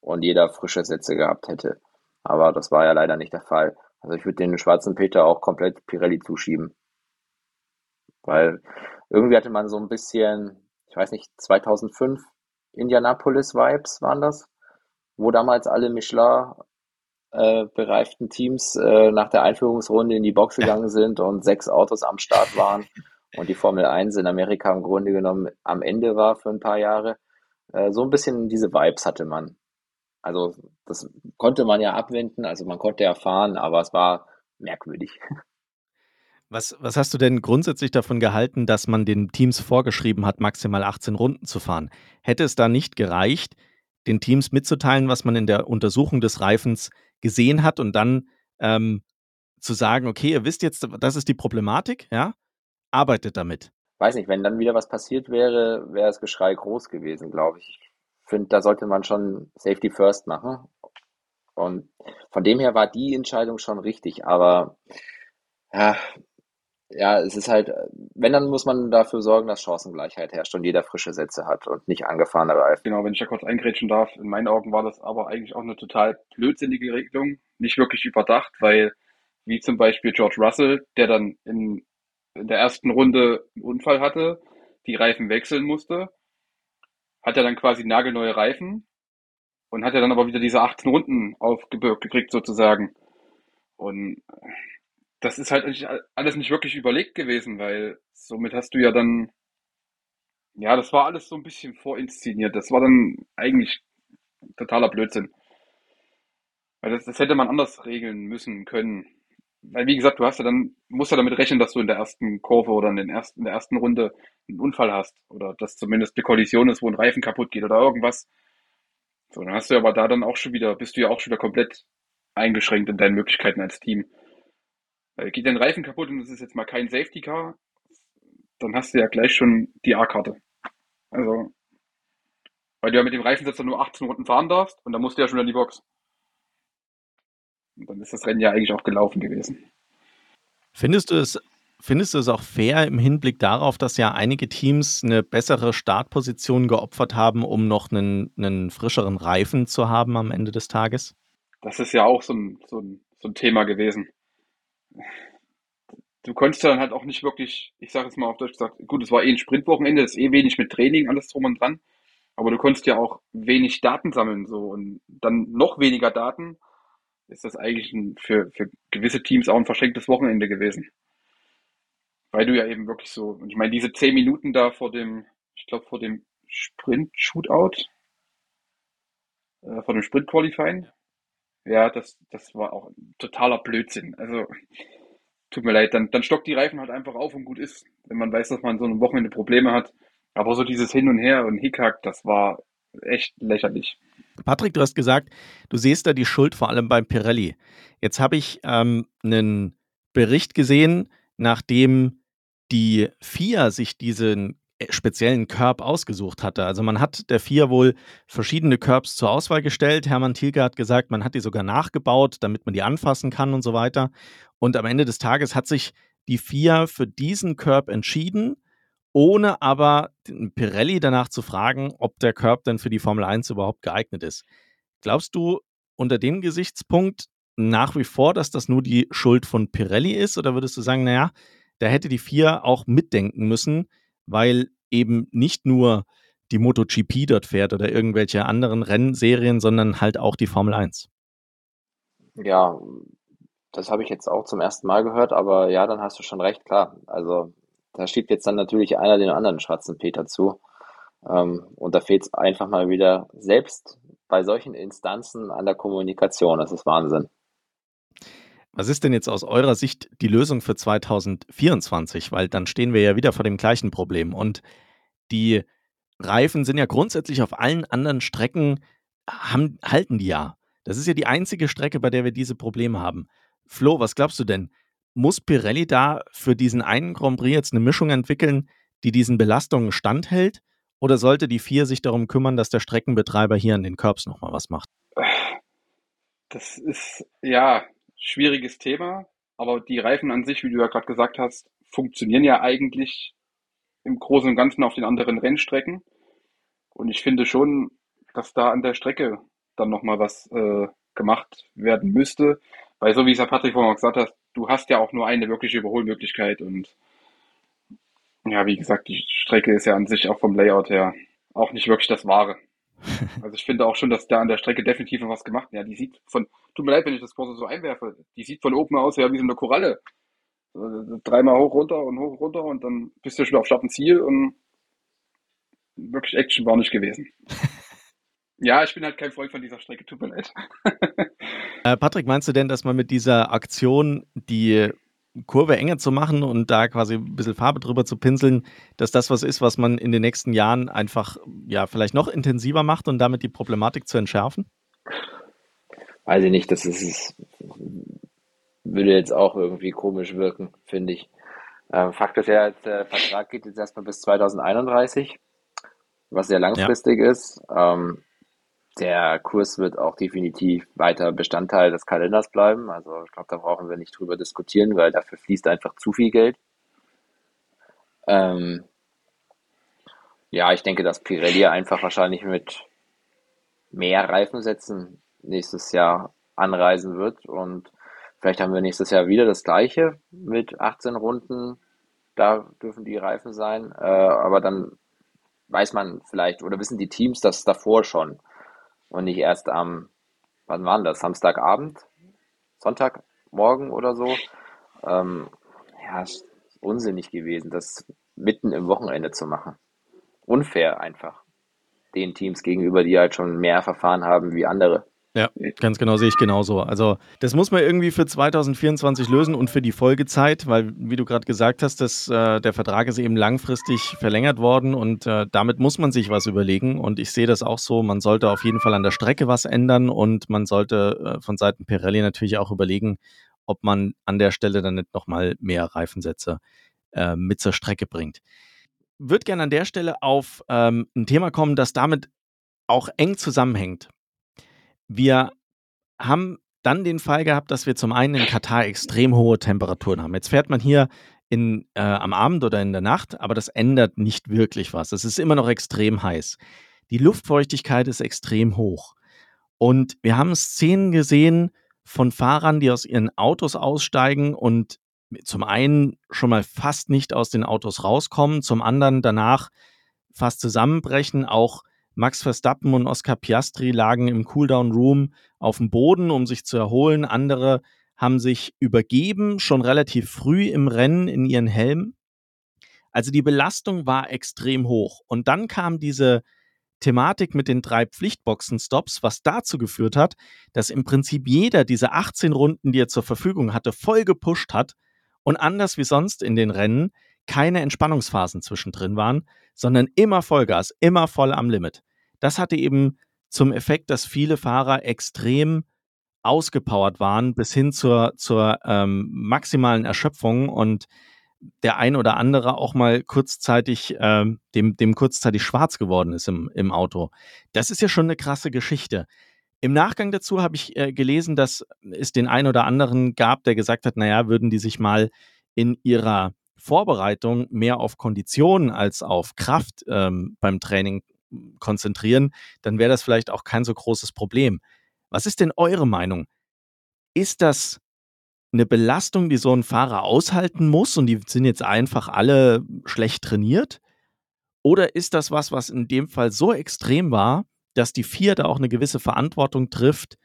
und jeder frische Sätze gehabt hätte. Aber das war ja leider nicht der Fall. Also ich würde den schwarzen Peter auch komplett Pirelli zuschieben. Weil irgendwie hatte man so ein bisschen, ich weiß nicht, 2005 Indianapolis-Vibes waren das, wo damals alle Michelin äh, bereiften Teams äh, nach der Einführungsrunde in die Box gegangen sind und sechs Autos am Start waren und die Formel 1 in Amerika im Grunde genommen am Ende war für ein paar Jahre. Äh, so ein bisschen diese Vibes hatte man. Also das konnte man ja abwenden, also man konnte ja fahren, aber es war merkwürdig. Was, was hast du denn grundsätzlich davon gehalten, dass man den Teams vorgeschrieben hat, maximal 18 Runden zu fahren? Hätte es da nicht gereicht, den Teams mitzuteilen, was man in der Untersuchung des Reifens gesehen hat und dann ähm, zu sagen, okay, ihr wisst jetzt, das ist die Problematik, ja, arbeitet damit. Weiß nicht, wenn dann wieder was passiert wäre, wäre das Geschrei groß gewesen, glaube ich. Ich finde, da sollte man schon Safety First machen. Und von dem her war die Entscheidung schon richtig, aber ja, ja, es ist halt, wenn, dann muss man dafür sorgen, dass Chancengleichheit herrscht und jeder frische Sätze hat und nicht angefahrene Reifen. Genau, wenn ich da kurz eingrätschen darf, in meinen Augen war das aber eigentlich auch eine total blödsinnige Regelung, nicht wirklich überdacht, weil, wie zum Beispiel George Russell, der dann in, in der ersten Runde einen Unfall hatte, die Reifen wechseln musste, hat er dann quasi nagelneue Reifen und hat er dann aber wieder diese 18 Runden aufgebürgt gekriegt sozusagen. Und das ist halt alles nicht wirklich überlegt gewesen, weil somit hast du ja dann, ja, das war alles so ein bisschen vorinszeniert. Das war dann eigentlich totaler Blödsinn. Weil das, das hätte man anders regeln müssen können. Weil, wie gesagt, du hast ja dann, musst ja damit rechnen, dass du in der ersten Kurve oder in, den ersten, in der ersten Runde einen Unfall hast. Oder dass zumindest eine Kollision ist, wo ein Reifen kaputt geht oder irgendwas. So, dann hast du aber da dann auch schon wieder, bist du ja auch schon wieder komplett eingeschränkt in deinen Möglichkeiten als Team. Geht dein Reifen kaputt und das ist jetzt mal kein Safety Car, dann hast du ja gleich schon die A-Karte. Also, weil du ja mit dem Reifensatz nur 18 Runden fahren darfst und dann musst du ja schon in die Box. Und dann ist das Rennen ja eigentlich auch gelaufen gewesen. Findest du es, findest du es auch fair im Hinblick darauf, dass ja einige Teams eine bessere Startposition geopfert haben, um noch einen, einen frischeren Reifen zu haben am Ende des Tages? Das ist ja auch so ein, so ein, so ein Thema gewesen du konntest dann halt auch nicht wirklich, ich sage jetzt mal auf Deutsch gesagt, gut, es war eh ein Sprintwochenende, das ist eh wenig mit Training, alles drum und dran, aber du konntest ja auch wenig Daten sammeln, so und dann noch weniger Daten, ist das eigentlich ein, für, für gewisse Teams auch ein verschenktes Wochenende gewesen. Weil du ja eben wirklich so, und ich meine, diese zehn Minuten da vor dem, ich glaube, vor dem Sprint-Shootout, äh, vor dem Sprint-Qualifying, ja, das, das war auch totaler Blödsinn. Also, tut mir leid, dann, dann stockt die Reifen halt einfach auf und gut ist, wenn man weiß, dass man so ein Wochenende Probleme hat. Aber so dieses Hin und Her und Hickhack, das war echt lächerlich. Patrick, du hast gesagt, du siehst da die Schuld vor allem beim Pirelli. Jetzt habe ich ähm, einen Bericht gesehen, nachdem die FIA sich diesen speziellen Curb ausgesucht hatte. Also man hat der FIA wohl verschiedene Curbs zur Auswahl gestellt. Hermann Thielke hat gesagt, man hat die sogar nachgebaut, damit man die anfassen kann und so weiter. Und am Ende des Tages hat sich die FIA für diesen Curb entschieden, ohne aber Pirelli danach zu fragen, ob der Curb denn für die Formel 1 überhaupt geeignet ist. Glaubst du unter dem Gesichtspunkt nach wie vor, dass das nur die Schuld von Pirelli ist? Oder würdest du sagen, naja, da hätte die FIA auch mitdenken müssen, weil eben nicht nur die MotoGP dort fährt oder irgendwelche anderen Rennserien, sondern halt auch die Formel 1. Ja, das habe ich jetzt auch zum ersten Mal gehört, aber ja, dann hast du schon recht, klar. Also da schiebt jetzt dann natürlich einer den anderen schwarzen Peter zu. Ähm, und da fehlt es einfach mal wieder selbst bei solchen Instanzen an der Kommunikation. Das ist Wahnsinn. Was ist denn jetzt aus eurer Sicht die Lösung für 2024? Weil dann stehen wir ja wieder vor dem gleichen Problem. Und die Reifen sind ja grundsätzlich auf allen anderen Strecken, haben, halten die ja. Das ist ja die einzige Strecke, bei der wir diese Probleme haben. Flo, was glaubst du denn? Muss Pirelli da für diesen einen Grand Prix jetzt eine Mischung entwickeln, die diesen Belastungen standhält? Oder sollte die vier sich darum kümmern, dass der Streckenbetreiber hier an den Curbs nochmal was macht? Das ist ja schwieriges Thema, aber die Reifen an sich, wie du ja gerade gesagt hast, funktionieren ja eigentlich im Großen und Ganzen auf den anderen Rennstrecken. Und ich finde schon, dass da an der Strecke dann nochmal was äh, gemacht werden müsste. Weil so wie es ja Patrick vorhin gesagt hat, du hast ja auch nur eine wirkliche Überholmöglichkeit und ja, wie gesagt, die Strecke ist ja an sich auch vom Layout her auch nicht wirklich das Wahre. Also ich finde auch schon, dass da an der Strecke definitiv noch was gemacht. Ja, die sieht von, tut mir leid, wenn ich das Wort so einwerfe, die sieht von oben aus ja wie so eine Koralle. Dreimal hoch runter und hoch runter und dann bist du schon auf Start Ziel und wirklich Action war nicht gewesen. Ja, ich bin halt kein Freund von dieser Strecke, tut mir leid. äh, Patrick, meinst du denn, dass man mit dieser Aktion die Kurve enger zu machen und da quasi ein bisschen Farbe drüber zu pinseln, dass das was ist, was man in den nächsten Jahren einfach ja vielleicht noch intensiver macht und damit die Problematik zu entschärfen? Weiß ich nicht, das ist, würde jetzt auch irgendwie komisch wirken, finde ich. Ähm, Fakt ist ja, der Vertrag geht jetzt erstmal bis 2031, was sehr langfristig ja. ist. Ähm, der Kurs wird auch definitiv weiter Bestandteil des Kalenders bleiben. Also ich glaube, da brauchen wir nicht drüber diskutieren, weil dafür fließt einfach zu viel Geld. Ähm, ja, ich denke, dass Pirelli einfach wahrscheinlich mit mehr Reifensätzen nächstes Jahr anreisen wird und vielleicht haben wir nächstes Jahr wieder das gleiche mit 18 Runden. Da dürfen die Reifen sein, äh, aber dann weiß man vielleicht oder wissen die Teams das davor schon und nicht erst am, wann war das, Samstagabend, Sonntagmorgen oder so. Ähm, ja, ist unsinnig gewesen, das mitten im Wochenende zu machen. Unfair einfach. Den Teams gegenüber, die halt schon mehr Verfahren haben wie andere. Ja, ganz genau sehe ich genauso. Also das muss man irgendwie für 2024 lösen und für die Folgezeit, weil wie du gerade gesagt hast, dass, äh, der Vertrag ist eben langfristig verlängert worden und äh, damit muss man sich was überlegen. Und ich sehe das auch so, man sollte auf jeden Fall an der Strecke was ändern und man sollte äh, von Seiten Pirelli natürlich auch überlegen, ob man an der Stelle dann nicht nochmal mehr Reifensätze äh, mit zur Strecke bringt. Würde gerne an der Stelle auf ähm, ein Thema kommen, das damit auch eng zusammenhängt. Wir haben dann den Fall gehabt, dass wir zum einen in Katar extrem hohe Temperaturen haben. Jetzt fährt man hier in, äh, am Abend oder in der Nacht, aber das ändert nicht wirklich was. Es ist immer noch extrem heiß. Die Luftfeuchtigkeit ist extrem hoch. Und wir haben Szenen gesehen von Fahrern, die aus ihren Autos aussteigen und zum einen schon mal fast nicht aus den Autos rauskommen, zum anderen danach fast zusammenbrechen, auch Max Verstappen und Oscar Piastri lagen im Cooldown Room auf dem Boden, um sich zu erholen. Andere haben sich übergeben, schon relativ früh im Rennen in ihren Helm. Also die Belastung war extrem hoch. Und dann kam diese Thematik mit den drei Pflichtboxen-Stops, was dazu geführt hat, dass im Prinzip jeder diese 18 Runden, die er zur Verfügung hatte, voll gepusht hat und anders wie sonst in den Rennen keine Entspannungsphasen zwischendrin waren, sondern immer Vollgas, immer voll am Limit. Das hatte eben zum Effekt, dass viele Fahrer extrem ausgepowert waren bis hin zur, zur ähm, maximalen Erschöpfung und der ein oder andere auch mal kurzzeitig, ähm, dem, dem kurzzeitig schwarz geworden ist im, im Auto. Das ist ja schon eine krasse Geschichte. Im Nachgang dazu habe ich äh, gelesen, dass es den einen oder anderen gab, der gesagt hat, naja, würden die sich mal in ihrer Vorbereitung mehr auf Kondition als auf Kraft ähm, beim Training konzentrieren, dann wäre das vielleicht auch kein so großes Problem. Was ist denn eure Meinung? Ist das eine Belastung, die so ein Fahrer aushalten muss und die sind jetzt einfach alle schlecht trainiert? Oder ist das was, was in dem Fall so extrem war, dass die vier da auch eine gewisse Verantwortung trifft,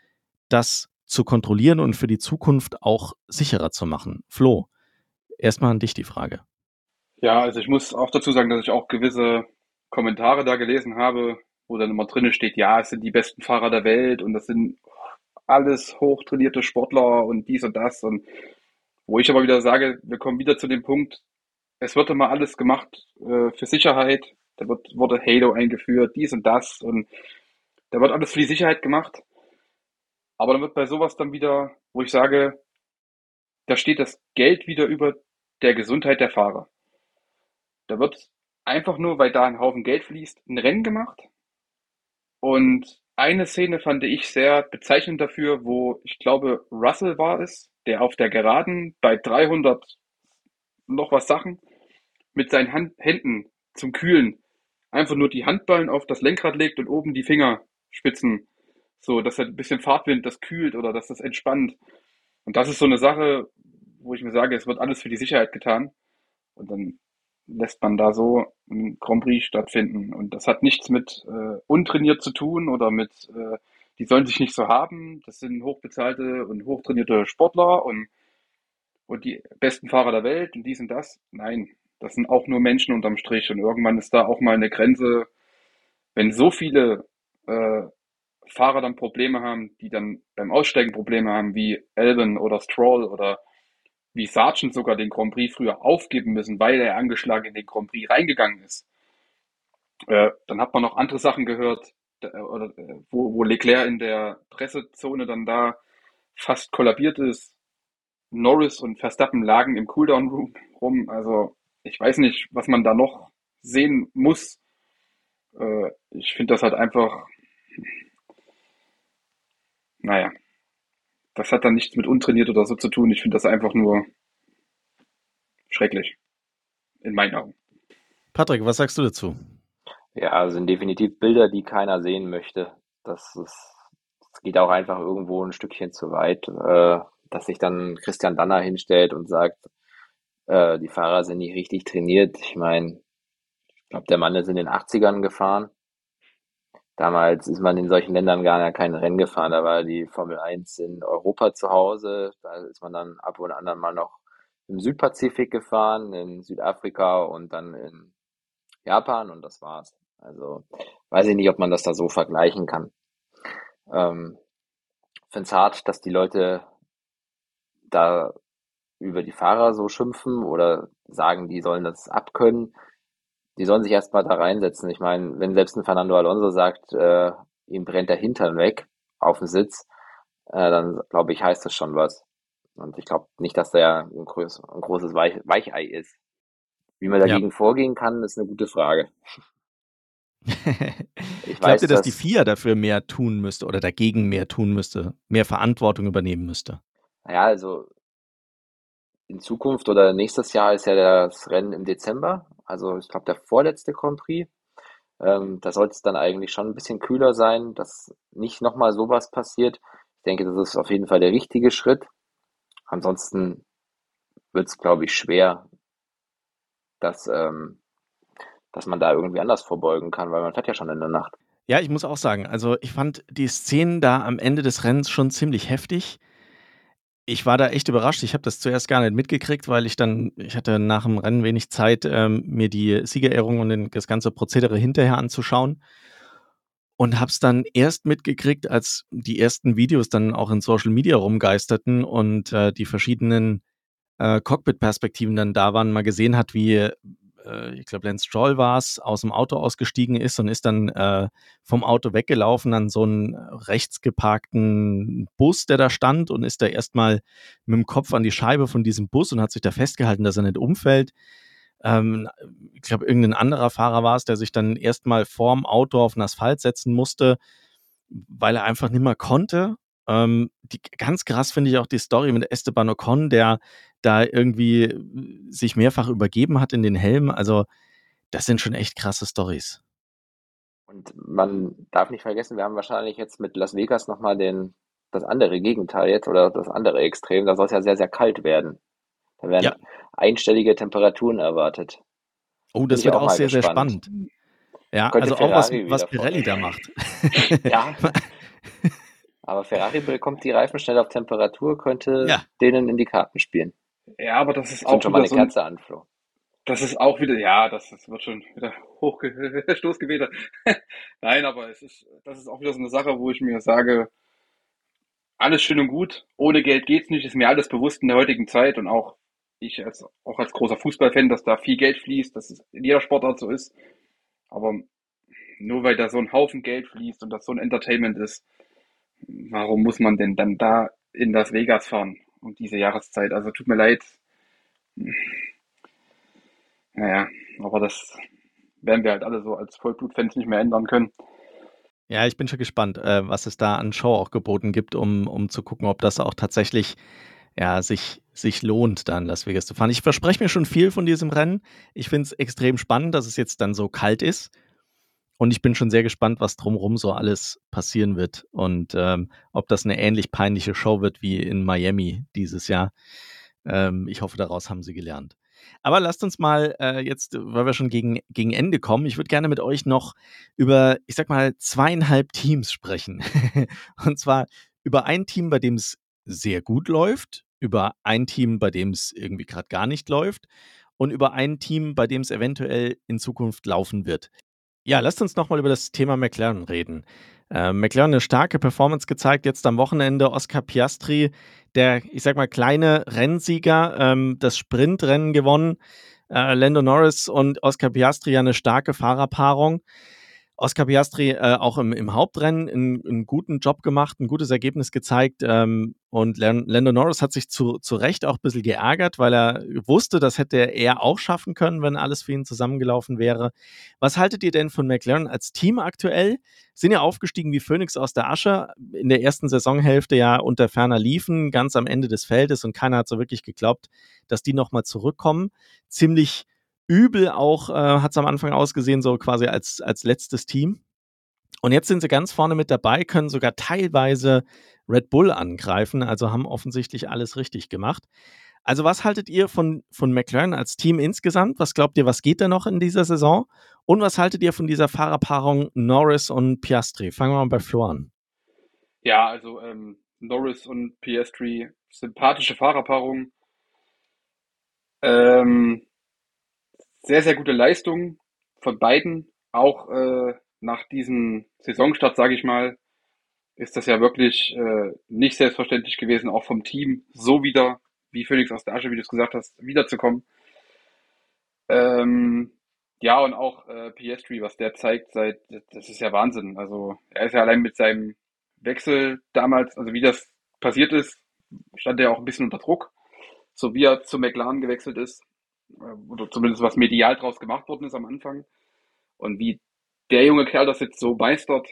das zu kontrollieren und für die Zukunft auch sicherer zu machen? Flo, erstmal an dich die Frage. Ja, also ich muss auch dazu sagen, dass ich auch gewisse Kommentare da gelesen habe, wo dann immer drinnen steht, ja, es sind die besten Fahrer der Welt und das sind alles hochtrainierte Sportler und dies und das. Und wo ich aber wieder sage, wir kommen wieder zu dem Punkt, es wird immer alles gemacht äh, für Sicherheit. Da wird, wurde Halo eingeführt, dies und das. Und da wird alles für die Sicherheit gemacht. Aber dann wird bei sowas dann wieder, wo ich sage, da steht das Geld wieder über der Gesundheit der Fahrer. Da wird einfach nur, weil da ein Haufen Geld fließt, ein Rennen gemacht. Und eine Szene fand ich sehr bezeichnend dafür, wo ich glaube, Russell war es, der auf der Geraden bei 300 noch was Sachen mit seinen Hand Händen zum Kühlen einfach nur die Handballen auf das Lenkrad legt und oben die Fingerspitzen, so dass er ein bisschen Fahrtwind das kühlt oder dass das entspannt. Und das ist so eine Sache, wo ich mir sage, es wird alles für die Sicherheit getan. Und dann lässt man da so ein Grand Prix stattfinden. Und das hat nichts mit äh, untrainiert zu tun oder mit, äh, die sollen sich nicht so haben. Das sind hochbezahlte und hochtrainierte Sportler und, und die besten Fahrer der Welt und dies und das. Nein, das sind auch nur Menschen unterm Strich. Und irgendwann ist da auch mal eine Grenze, wenn so viele äh, Fahrer dann Probleme haben, die dann beim Aussteigen Probleme haben, wie Albon oder Stroll oder wie Sargent sogar den Grand Prix früher aufgeben müssen, weil er angeschlagen in den Grand Prix reingegangen ist. Äh, dann hat man noch andere Sachen gehört, äh, oder, äh, wo, wo Leclerc in der Pressezone dann da fast kollabiert ist. Norris und Verstappen lagen im Cooldown Room rum. Also ich weiß nicht, was man da noch sehen muss. Äh, ich finde das halt einfach, naja, das hat dann nichts mit untrainiert oder so zu tun. Ich finde das einfach nur schrecklich. In meinen Augen. Patrick, was sagst du dazu? Ja, sind definitiv Bilder, die keiner sehen möchte. Das ist, das geht auch einfach irgendwo ein Stückchen zu weit, äh, dass sich dann Christian Danner hinstellt und sagt, äh, die Fahrer sind nicht richtig trainiert. Ich meine, ich glaube, der Mann ist in den 80ern gefahren. Damals ist man in solchen Ländern gar kein Rennen gefahren. Da war die Formel 1 in Europa zu Hause. Da ist man dann ab und an mal noch im Südpazifik gefahren, in Südafrika und dann in Japan und das war's. Also weiß ich nicht, ob man das da so vergleichen kann. Ähm, finde es hart, dass die Leute da über die Fahrer so schimpfen oder sagen, die sollen das abkönnen die sollen sich erstmal da reinsetzen. Ich meine, wenn selbst ein Fernando Alonso sagt, äh, ihm brennt der Hintern weg auf dem Sitz, äh, dann glaube ich, heißt das schon was. Und ich glaube nicht, dass der ein, groß, ein großes Weich, Weichei ist. Wie man dagegen ja. vorgehen kann, ist eine gute Frage. ich Glaubt ihr, dass, dass die FIA dafür mehr tun müsste oder dagegen mehr tun müsste, mehr Verantwortung übernehmen müsste? Naja, also in Zukunft oder nächstes Jahr ist ja das Rennen im Dezember also ich glaube der vorletzte Grand Prix. Ähm, da sollte es dann eigentlich schon ein bisschen kühler sein, dass nicht nochmal sowas passiert. Ich denke, das ist auf jeden Fall der richtige Schritt. Ansonsten wird es, glaube ich, schwer, dass, ähm, dass man da irgendwie anders vorbeugen kann, weil man fährt ja schon in der Nacht. Ja, ich muss auch sagen, also ich fand die Szenen da am Ende des Rennens schon ziemlich heftig ich war da echt überrascht. Ich habe das zuerst gar nicht mitgekriegt, weil ich dann, ich hatte nach dem Rennen wenig Zeit, ähm, mir die Siegerehrung und das ganze Prozedere hinterher anzuschauen. Und habe es dann erst mitgekriegt, als die ersten Videos dann auch in Social Media rumgeisterten und äh, die verschiedenen äh, Cockpit-Perspektiven dann da waren, mal gesehen hat, wie äh, ich glaube, Lance Stroll war es, aus dem Auto ausgestiegen ist und ist dann äh, vom Auto weggelaufen an so einen rechts geparkten Bus, der da stand und ist da erstmal mit dem Kopf an die Scheibe von diesem Bus und hat sich da festgehalten, dass er nicht umfällt. Ähm, ich glaube, irgendein anderer Fahrer war es, der sich dann erstmal vorm Auto auf den Asphalt setzen musste, weil er einfach nicht mehr konnte. Ähm, die, ganz krass finde ich auch die Story mit Esteban Ocon, der da irgendwie äh, sich mehrfach übergeben hat in den Helm. Also das sind schon echt krasse Stories. Und man darf nicht vergessen, wir haben wahrscheinlich jetzt mit Las Vegas nochmal den, das andere Gegenteil jetzt oder das andere Extrem. Da soll es ja sehr, sehr kalt werden. Da werden ja. einstellige Temperaturen erwartet. Oh, das wird auch, auch sehr, gespannt. sehr spannend. Ja, Könnte also Ferrari auch was, was Pirelli da macht. ja. Aber Ferrari bekommt die Reifen schnell auf Temperatur, könnte ja. denen in die Karten spielen. Ja, aber das ist das auch schon mal eine so Kerze an, Flo. Das ist auch wieder, ja, das, das wird schon wieder hochgestoßgewählt. Nein, aber es ist, das ist auch wieder so eine Sache, wo ich mir sage, alles schön und gut. Ohne Geld geht's nicht, ist mir alles bewusst in der heutigen Zeit und auch ich als, auch als großer Fußballfan, dass da viel Geld fließt, dass es in jeder Sportart so ist. Aber nur weil da so ein Haufen Geld fließt und das so ein Entertainment ist, warum muss man denn dann da in Las Vegas fahren um diese Jahreszeit? Also tut mir leid. Naja, aber das werden wir halt alle so als Vollblutfans nicht mehr ändern können. Ja, ich bin schon gespannt, äh, was es da an Show auch geboten gibt, um, um zu gucken, ob das auch tatsächlich ja, sich, sich lohnt, da in Las Vegas zu fahren. Ich verspreche mir schon viel von diesem Rennen. Ich finde es extrem spannend, dass es jetzt dann so kalt ist. Und ich bin schon sehr gespannt, was drumherum so alles passieren wird und ähm, ob das eine ähnlich peinliche Show wird wie in Miami dieses Jahr. Ähm, ich hoffe, daraus haben sie gelernt. Aber lasst uns mal äh, jetzt, weil wir schon gegen, gegen Ende kommen, ich würde gerne mit euch noch über, ich sag mal, zweieinhalb Teams sprechen. und zwar über ein Team, bei dem es sehr gut läuft, über ein Team, bei dem es irgendwie gerade gar nicht läuft und über ein Team, bei dem es eventuell in Zukunft laufen wird. Ja, lasst uns nochmal über das Thema McLaren reden. Äh, McLaren eine starke Performance gezeigt, jetzt am Wochenende. Oscar Piastri, der, ich sag mal, kleine Rennsieger, ähm, das Sprintrennen gewonnen. Äh, Lando Norris und Oscar Piastri ja eine starke Fahrerpaarung. Oscar Piastri äh, auch im, im Hauptrennen einen, guten Job gemacht, ein gutes Ergebnis gezeigt. Ähm, und Lando Norris hat sich zu, zu Recht auch ein bisschen geärgert, weil er wusste, das hätte er auch schaffen können, wenn alles für ihn zusammengelaufen wäre. Was haltet ihr denn von McLaren als Team aktuell? Sind ja aufgestiegen wie Phoenix aus der Asche. In der ersten Saisonhälfte ja unter ferner liefen, ganz am Ende des Feldes und keiner hat so wirklich geglaubt, dass die nochmal zurückkommen. Ziemlich übel auch, äh, hat es am Anfang ausgesehen, so quasi als, als letztes Team. Und jetzt sind sie ganz vorne mit dabei, können sogar teilweise Red Bull angreifen, also haben offensichtlich alles richtig gemacht. Also was haltet ihr von, von McLaren als Team insgesamt? Was glaubt ihr, was geht da noch in dieser Saison? Und was haltet ihr von dieser Fahrerpaarung Norris und Piastri? Fangen wir mal bei Flo an. Ja, also ähm, Norris und Piastri, sympathische Fahrerpaarung. Ähm, sehr, sehr gute Leistung von beiden. Auch äh, nach diesem Saisonstart, sage ich mal, ist das ja wirklich äh, nicht selbstverständlich gewesen, auch vom Team so wieder, wie Phoenix aus der Asche, wie du es gesagt hast, wiederzukommen. Ähm, ja, und auch äh, Piastri, was der zeigt, seit, das ist ja Wahnsinn. Also er ist ja allein mit seinem Wechsel damals, also wie das passiert ist, stand er auch ein bisschen unter Druck. So wie er zu McLaren gewechselt ist, oder zumindest was medial draus gemacht worden ist am Anfang. Und wie der junge Kerl das jetzt so meistert,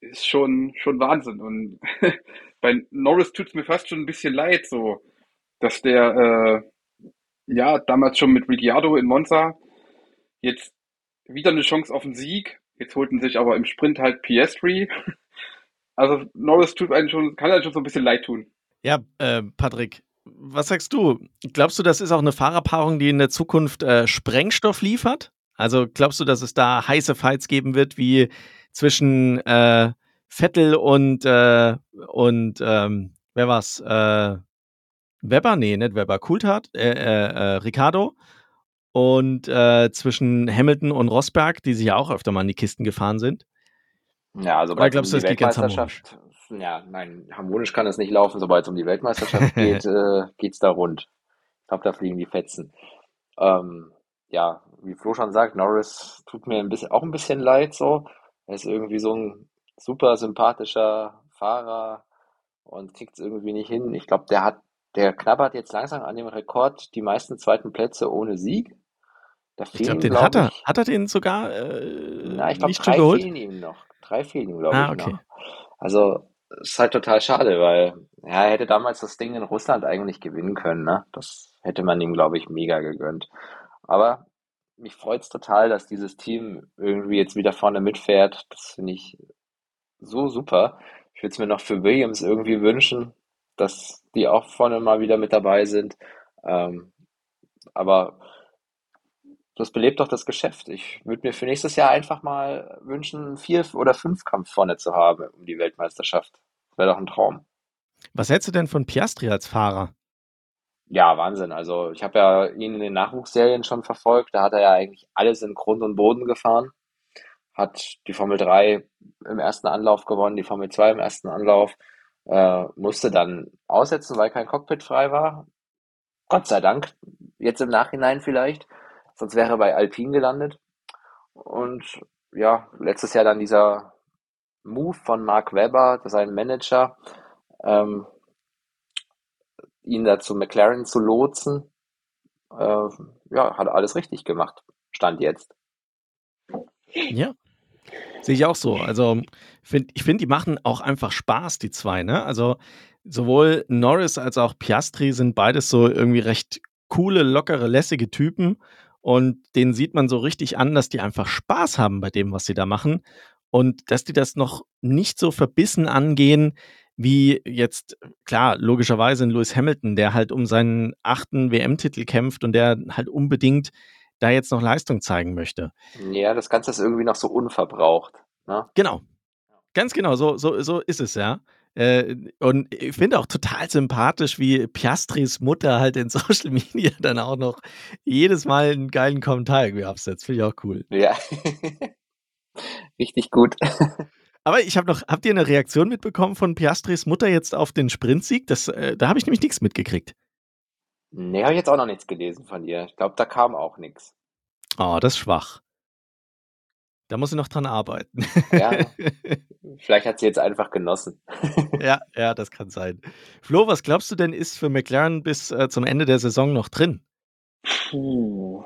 ist schon, schon Wahnsinn. Und bei Norris tut es mir fast schon ein bisschen leid, so, dass der, äh, ja, damals schon mit Ricciardo in Monza jetzt wieder eine Chance auf den Sieg. Jetzt holten sich aber im Sprint halt Piastri. Also Norris tut einen schon, kann einen schon so ein bisschen leid tun. Ja, äh, Patrick, was sagst du? Glaubst du, das ist auch eine Fahrerpaarung, die in der Zukunft äh, Sprengstoff liefert? Also glaubst du, dass es da heiße Fights geben wird, wie zwischen äh, Vettel und, äh, und ähm, wer war's? Äh, Weber? Nee, nicht Weber. Coulthard, äh, äh, äh, Ricardo. Und zwischen Hamilton und Rosberg, die sich ja auch öfter mal in die Kisten gefahren sind. Ja, also Oder glaubst du, es geht ganz harmonisch? Ja, nein, harmonisch kann es nicht laufen, sobald es um die Weltmeisterschaft geht, äh, es da rund. Ich glaube, da fliegen die Fetzen. Ähm, ja, wie Flo schon sagt, Norris tut mir ein bisschen, auch ein bisschen leid so. Er ist irgendwie so ein super sympathischer Fahrer und kriegt es irgendwie nicht hin. Ich glaube, der hat, der knabbert jetzt langsam an dem Rekord die meisten zweiten Plätze ohne Sieg. Da ich glaube, den glaub hat er. Ich, hat er den sogar äh, na, ich glaube, drei fehlen ihm noch. Drei fehlen ihm, glaube ah, ich, okay. noch. Also, ist halt total schade, weil ja, er hätte damals das Ding in Russland eigentlich gewinnen können. Ne? Das hätte man ihm, glaube ich, mega gegönnt. Aber mich freut es total, dass dieses Team irgendwie jetzt wieder vorne mitfährt. Das finde ich so super. Ich würde es mir noch für Williams irgendwie wünschen, dass die auch vorne mal wieder mit dabei sind. Ähm, aber das belebt doch das Geschäft. Ich würde mir für nächstes Jahr einfach mal wünschen, einen Vier- oder Fünf-Kampf vorne zu haben um die Weltmeisterschaft. Das wäre doch ein Traum. Was hältst du denn von Piastri als Fahrer? Ja, Wahnsinn. Also ich habe ja ihn in den Nachwuchsserien schon verfolgt. Da hat er ja eigentlich alles in Grund und Boden gefahren. Hat die Formel 3 im ersten Anlauf gewonnen, die Formel 2 im ersten Anlauf. äh, musste dann aussetzen, weil kein Cockpit frei war. Gott sei Dank, jetzt im Nachhinein vielleicht, sonst wäre er bei Alpine gelandet. Und ja, letztes Jahr dann dieser Move von Mark Webber, sein Manager, ähm, ihn dazu McLaren zu lotsen, äh, ja, hat alles richtig gemacht. Stand jetzt. Ja, sehe ich auch so. Also find, ich finde, die machen auch einfach Spaß, die zwei. Ne? Also sowohl Norris als auch Piastri sind beides so irgendwie recht coole, lockere, lässige Typen. Und denen sieht man so richtig an, dass die einfach Spaß haben bei dem, was sie da machen. Und dass die das noch nicht so verbissen angehen, wie jetzt, klar, logischerweise in Lewis Hamilton, der halt um seinen achten WM-Titel kämpft und der halt unbedingt da jetzt noch Leistung zeigen möchte. Ja, das Ganze ist irgendwie noch so unverbraucht. Ne? Genau. Ganz genau, so, so, so ist es ja. Äh, und ich finde auch total sympathisch, wie Piastris Mutter halt in Social Media dann auch noch jedes Mal einen geilen Kommentar irgendwie absetzt. Finde ich auch cool. Ja. Richtig gut. Aber ich habe noch, habt ihr eine Reaktion mitbekommen von Piastris Mutter jetzt auf den Sprintsieg? Das, äh, da habe ich nämlich nichts mitgekriegt. Nee, habe ich jetzt auch noch nichts gelesen von ihr. Ich glaube, da kam auch nichts. Oh, das ist schwach. Da muss sie noch dran arbeiten. Ja, vielleicht hat sie jetzt einfach genossen. ja, ja, das kann sein. Flo, was glaubst du denn, ist für McLaren bis äh, zum Ende der Saison noch drin? Puh.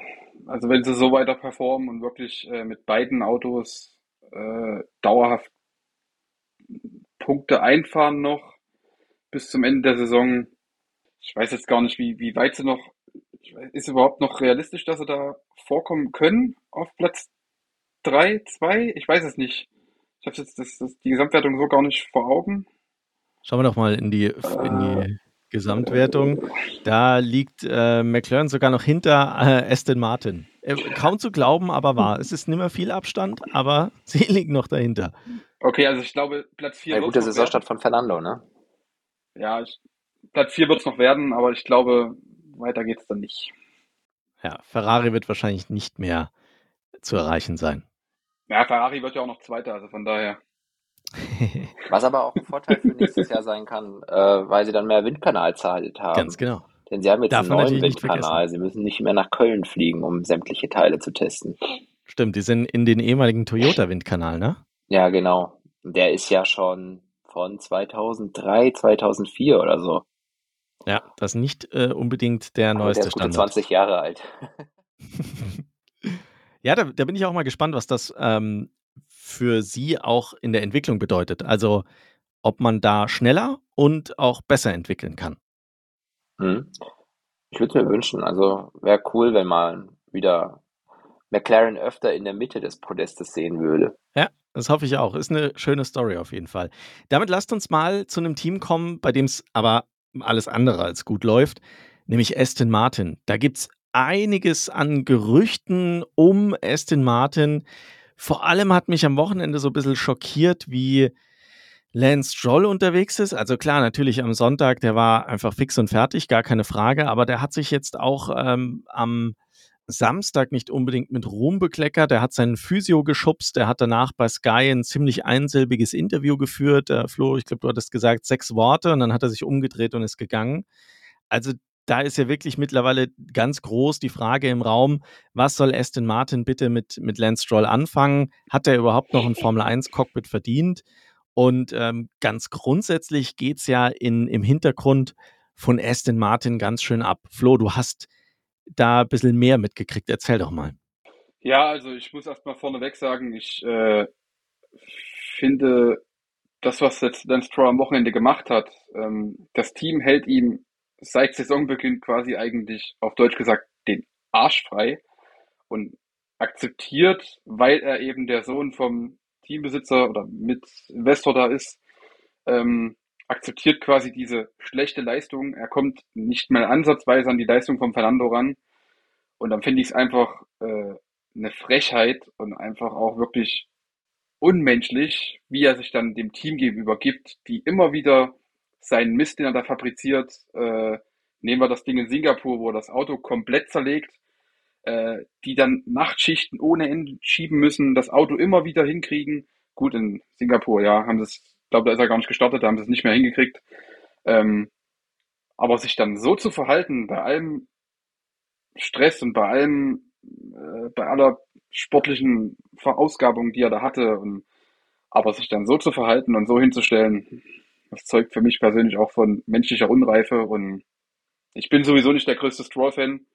Also wenn sie so weiter performen und wirklich äh, mit beiden Autos äh, dauerhaft Punkte einfahren noch bis zum Ende der Saison. Ich weiß jetzt gar nicht, wie, wie weit sie noch, ist überhaupt noch realistisch, dass sie da vorkommen können auf Platz 3, 2? Ich weiß es nicht. Ich habe jetzt das, das, die Gesamtwertung so gar nicht vor Augen. Schauen wir doch mal in die, in die Gesamtwertung. Da liegt äh, McLaren sogar noch hinter äh, Aston Martin. Äh, kaum zu glauben, aber wahr. Es ist nicht mehr viel Abstand, aber sie liegen noch dahinter. Okay, also ich glaube, Platz 4 ja, gute Saisonstart von Fernando, ne? Ja, ich, Platz 4 wird es noch werden, aber ich glaube, weiter geht es dann nicht. Ja, Ferrari wird wahrscheinlich nicht mehr zu erreichen sein. Ja, Ferrari wird ja auch noch Zweiter, also von daher. Was aber auch ein Vorteil für nächstes Jahr sein kann, äh, weil sie dann mehr Windkanalzeit haben. Ganz genau. Denn sie haben jetzt Darf einen neuen Windkanal. Sie müssen nicht mehr nach Köln fliegen, um sämtliche Teile zu testen. Stimmt, die sind in den ehemaligen Toyota-Windkanal, ne? Ja, genau. Der ist ja schon von 2003, 2004 oder so. Ja, das ist nicht äh, unbedingt der Aber neueste der ist Standard. 20 Jahre alt. ja, da, da, bin ich auch mal gespannt, was das ähm, für Sie auch in der Entwicklung bedeutet. Also, ob man da schneller und auch besser entwickeln kann. Hm. Ich würde mir wünschen, also wäre cool, wenn man wieder McLaren öfter in der Mitte des Podestes sehen würde. Ja, das hoffe ich auch. Ist eine schöne Story auf jeden Fall. Damit lasst uns mal zu einem Team kommen, bei dem es aber alles andere als gut läuft, nämlich Aston Martin. Da gibt es einiges an Gerüchten um Aston Martin. Vor allem hat mich am Wochenende so ein bisschen schockiert, wie Lance Stroll unterwegs ist. Also klar, natürlich am Sonntag, der war einfach fix und fertig, gar keine Frage, aber der hat sich jetzt auch ähm, am Samstag nicht unbedingt mit Ruhm bekleckert. Er hat seinen Physio geschubst. Er hat danach bei Sky ein ziemlich einsilbiges Interview geführt. Äh, Flo, ich glaube, du hattest gesagt sechs Worte und dann hat er sich umgedreht und ist gegangen. Also da ist ja wirklich mittlerweile ganz groß die Frage im Raum, was soll Aston Martin bitte mit, mit Lance Stroll anfangen? Hat er überhaupt noch ein Formel-1-Cockpit verdient? Und ähm, ganz grundsätzlich geht es ja in, im Hintergrund von Aston Martin ganz schön ab. Flo, du hast da ein bisschen mehr mitgekriegt. Erzähl doch mal. Ja, also ich muss erst mal vorneweg sagen, ich äh, finde das, was jetzt Lance Stroll am Wochenende gemacht hat, ähm, das Team hält ihm seit Saisonbeginn quasi eigentlich auf Deutsch gesagt den Arsch frei und akzeptiert, weil er eben der Sohn vom Teambesitzer oder Mitinvestor da ist, ähm, akzeptiert quasi diese schlechte Leistung. Er kommt nicht mal ansatzweise an die Leistung von Fernando ran. Und dann finde ich es einfach äh, eine Frechheit und einfach auch wirklich unmenschlich, wie er sich dann dem Team gegenüber gibt, die immer wieder seinen Mist, den er da fabriziert, äh, nehmen wir das Ding in Singapur, wo er das Auto komplett zerlegt, äh, die dann Nachtschichten ohne Ende schieben müssen, das Auto immer wieder hinkriegen. Gut, in Singapur, ja, haben sie es glaube, da ist er gar nicht gestartet, da haben sie es nicht mehr hingekriegt. Ähm, aber sich dann so zu verhalten, bei allem Stress und bei allem, äh, bei aller sportlichen Verausgabung, die er da hatte, und, aber sich dann so zu verhalten und so hinzustellen, das zeugt für mich persönlich auch von menschlicher Unreife und ich bin sowieso nicht der größte Stroll-Fan,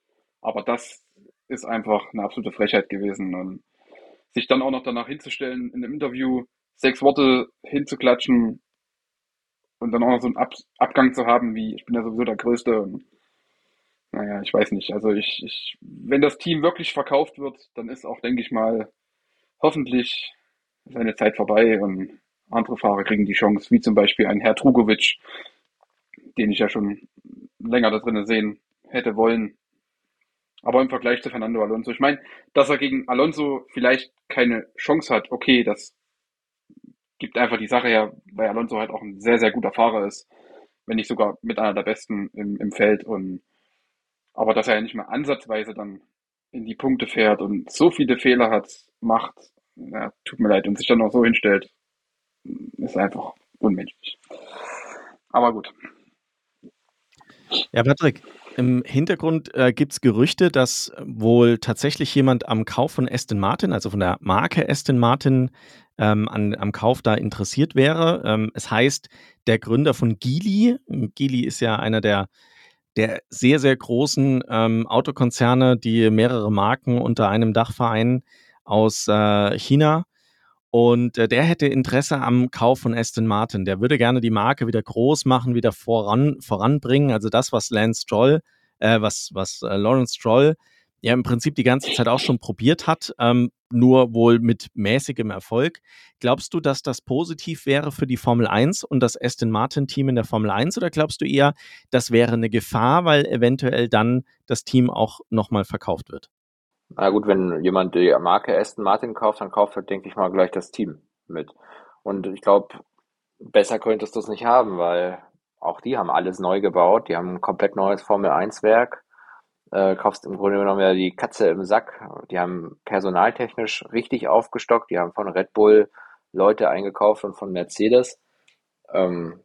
aber das ist einfach eine absolute Frechheit gewesen und sich dann auch noch danach hinzustellen, in einem Interview sechs Worte hinzuklatschen und dann auch noch so einen Ab Abgang zu haben, wie ich bin ja sowieso der Größte und naja, ich weiß nicht. Also ich, ich, wenn das Team wirklich verkauft wird, dann ist auch, denke ich mal, hoffentlich seine Zeit vorbei und andere Fahrer kriegen die Chance, wie zum Beispiel ein Herr Trugovic, den ich ja schon länger da drinnen sehen hätte wollen. Aber im Vergleich zu Fernando Alonso, ich meine, dass er gegen Alonso vielleicht keine Chance hat, okay, das gibt einfach die Sache her, weil Alonso halt auch ein sehr, sehr guter Fahrer ist, wenn nicht sogar mit einer der besten im, im Feld. Und aber dass er ja nicht mehr ansatzweise dann in die Punkte fährt und so viele Fehler hat, macht, ja, tut mir leid, und sich dann noch so hinstellt, ist einfach unmenschlich. Aber gut. Ja, Patrick, im Hintergrund äh, gibt es Gerüchte, dass wohl tatsächlich jemand am Kauf von Aston Martin, also von der Marke Aston Martin, ähm, an, am Kauf da interessiert wäre. Ähm, es heißt, der Gründer von Geely, Geely ist ja einer der, der sehr, sehr großen ähm, Autokonzerne, die mehrere Marken unter einem Dach vereinen aus äh, China. Und äh, der hätte Interesse am Kauf von Aston Martin. Der würde gerne die Marke wieder groß machen, wieder voran, voranbringen. Also das, was Lance Stroll, äh, was, was äh, Lawrence Stroll ja im Prinzip die ganze Zeit auch schon probiert hat, ähm, nur wohl mit mäßigem Erfolg. Glaubst du, dass das positiv wäre für die Formel 1 und das Aston Martin-Team in der Formel 1 oder glaubst du eher, das wäre eine Gefahr, weil eventuell dann das Team auch nochmal verkauft wird? Na gut, wenn jemand die Marke Aston Martin kauft, dann kauft er, denke ich mal, gleich das Team mit. Und ich glaube, besser könntest du es nicht haben, weil auch die haben alles neu gebaut. Die haben ein komplett neues Formel 1 Werk. Äh, kaufst im Grunde genommen ja die Katze im Sack. Die haben personaltechnisch richtig aufgestockt. Die haben von Red Bull Leute eingekauft und von Mercedes. Ähm,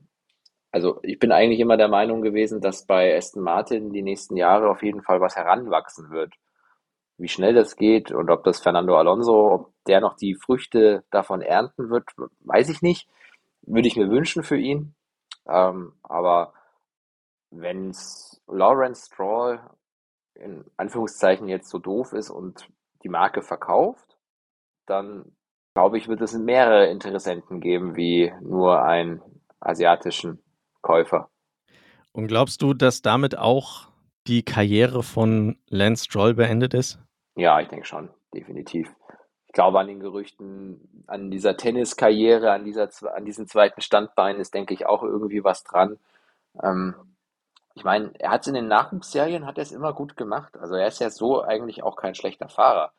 also ich bin eigentlich immer der Meinung gewesen, dass bei Aston Martin die nächsten Jahre auf jeden Fall was heranwachsen wird. Wie schnell das geht und ob das Fernando Alonso, ob der noch die Früchte davon ernten wird, weiß ich nicht. Würde ich mir wünschen für ihn. Ähm, aber wenn's Lawrence Stroll in Anführungszeichen jetzt so doof ist und die Marke verkauft, dann glaube ich, wird es mehrere Interessenten geben, wie nur einen asiatischen Käufer. Und glaubst du, dass damit auch die Karriere von Lance Stroll beendet ist? Ja, ich denke schon, definitiv. Ich glaube an den Gerüchten, an dieser Tenniskarriere, an dieser, an diesem zweiten Standbein ist, denke ich, auch irgendwie was dran. Ähm, ich meine, er hat es in den Nachwuchsserien, hat er es immer gut gemacht. Also er ist ja so eigentlich auch kein schlechter Fahrer.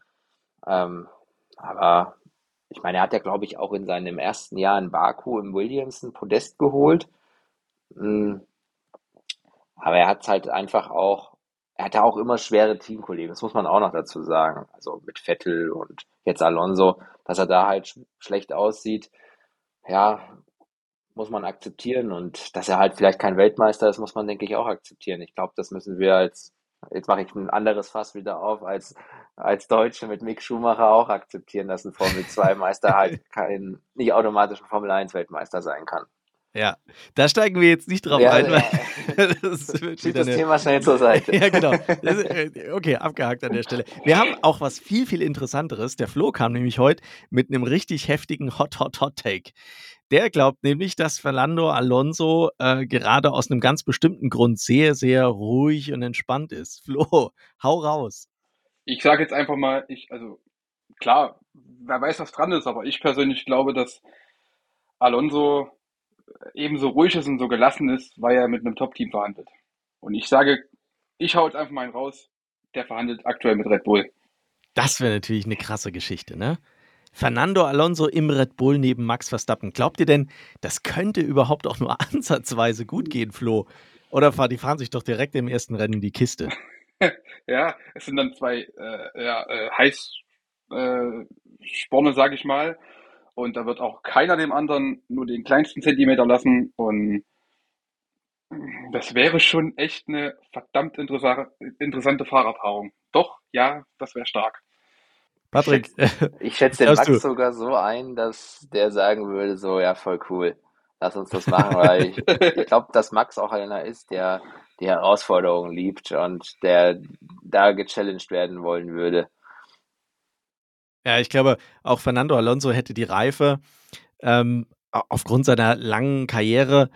Ähm, aber ich meine, er hat ja, glaube ich, auch in seinem ersten Jahr in Baku im Williams ein Podest geholt. Mm. Aber er hat halt einfach auch, er hatte auch immer schwere Teamkollegen, das muss man auch noch dazu sagen. Also mit Vettel und jetzt Alonso, dass er da halt sch schlecht aussieht. Ja, muss man akzeptieren und dass er halt vielleicht kein Weltmeister ist, muss man, denke ich, auch akzeptieren. Ich glaube, das müssen wir als, jetzt mache ich ein anderes Fass wieder auf, als, als Deutsche mit Mick Schumacher auch akzeptieren, dass ein Formel-2-Meister halt kein, nicht automatisch ein Formel-1-Weltmeister sein kann. Ja, da steigen wir jetzt nicht drauf Ja, ein. ja. Weil das wird Schieb das eine, Thema schnell zur Seite. ja, genau. Ist, äh, okay, abgehakt an der Stelle. Wir haben auch was viel, viel Interessanteres. Der Flo kam nämlich heute mit einem richtig heftigen Hot, Hot, Hot Take. Der glaubt nämlich, dass Fernando Alonso äh, gerade aus einem ganz bestimmten Grund sehr, sehr ruhig und entspannt ist. Flo, hau raus. Ich sage jetzt einfach mal, ich, also klar, wer weiß, was dran ist, aber ich persönlich glaube, dass Alonso ebenso ruhig ist und so gelassen ist, weil er mit einem Top-Team verhandelt. Und ich sage, ich hau jetzt einfach mal einen raus, der verhandelt aktuell mit Red Bull. Das wäre natürlich eine krasse Geschichte, ne? Fernando Alonso im Red Bull neben Max Verstappen. Glaubt ihr denn, das könnte überhaupt auch nur ansatzweise gut gehen, Flo? Oder die fahren sich doch direkt im ersten Rennen in die Kiste. Ja, es sind dann zwei äh, ja, äh, Heißsporne, äh, Sporne, sag ich mal. Und da wird auch keiner dem anderen nur den kleinsten Zentimeter lassen und das wäre schon echt eine verdammt interessante Fahrerpaarung. Doch, ja, das wäre stark. Patrick, ich schätze den Max du? sogar so ein, dass der sagen würde, so, ja, voll cool. Lass uns das machen, weil ich, ich glaube, dass Max auch einer ist, der die Herausforderungen liebt und der da gechallenged werden wollen würde. Ja, ich glaube, auch Fernando Alonso hätte die Reife, ähm, aufgrund seiner langen Karriere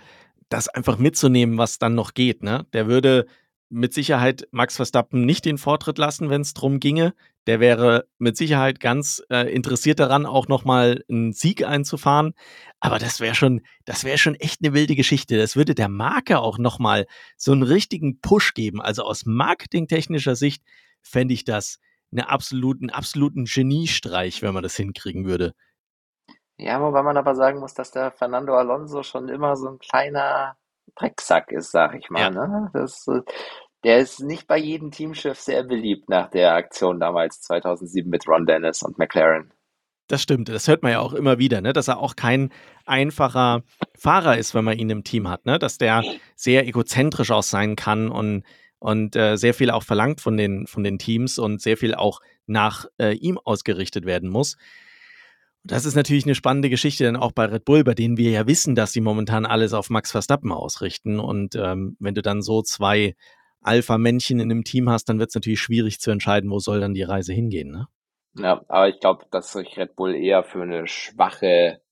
das einfach mitzunehmen, was dann noch geht. Ne? Der würde mit Sicherheit Max Verstappen nicht den Vortritt lassen, wenn es darum ginge. Der wäre mit Sicherheit ganz äh, interessiert daran, auch nochmal einen Sieg einzufahren. Aber das wäre schon, das wäre schon echt eine wilde Geschichte. Das würde der Marke auch nochmal so einen richtigen Push geben. Also aus marketingtechnischer Sicht fände ich das eine absoluten, absoluten Geniestreich, wenn man das hinkriegen würde. Ja, wobei man aber sagen muss, dass der Fernando Alonso schon immer so ein kleiner Drecksack ist, sag ich mal. Ja. Ne? Das, äh, der ist nicht bei jedem Teamchef sehr beliebt nach der Aktion damals 2007 mit Ron Dennis und McLaren. Das stimmt, das hört man ja auch immer wieder, ne? dass er auch kein einfacher Fahrer ist, wenn man ihn im Team hat, ne? dass der sehr egozentrisch auch sein kann und, und äh, sehr viel auch verlangt von den, von den Teams und sehr viel auch nach äh, ihm ausgerichtet werden muss. Das ist natürlich eine spannende Geschichte dann auch bei Red Bull, bei denen wir ja wissen, dass sie momentan alles auf Max Verstappen ausrichten. Und ähm, wenn du dann so zwei Alpha-Männchen in einem Team hast, dann wird es natürlich schwierig zu entscheiden, wo soll dann die Reise hingehen. Ne? Ja, aber ich glaube, dass sich Red Bull eher für eine schwache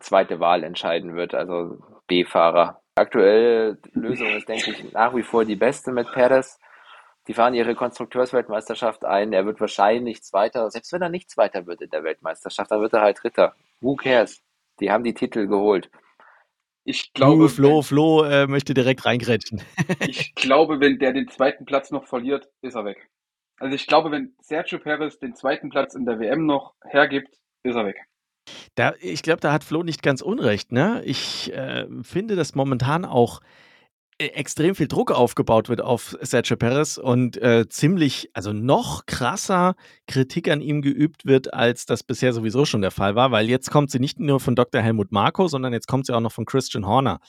zweite Wahl entscheiden wird, also B-Fahrer. Aktuell Lösung ist, denke ich, nach wie vor die beste mit Perez. Die fahren ihre Konstrukteursweltmeisterschaft ein. Er wird wahrscheinlich Zweiter. Selbst wenn er nicht Zweiter wird in der Weltmeisterschaft, dann wird er halt Dritter. Who cares? Die haben die Titel geholt. Ich glaube, Flo, Flo äh, möchte direkt reingrätschen. ich glaube, wenn der den zweiten Platz noch verliert, ist er weg. Also ich glaube, wenn Sergio Perez den zweiten Platz in der WM noch hergibt, ist er weg. Da, ich glaube, da hat Flo nicht ganz unrecht. Ne? Ich äh, finde das momentan auch äh, extrem viel Druck aufgebaut wird auf Sergio Perez und äh, ziemlich, also noch krasser Kritik an ihm geübt wird, als das bisher sowieso schon der Fall war, weil jetzt kommt sie nicht nur von Dr. Helmut Marko, sondern jetzt kommt sie auch noch von Christian Horner,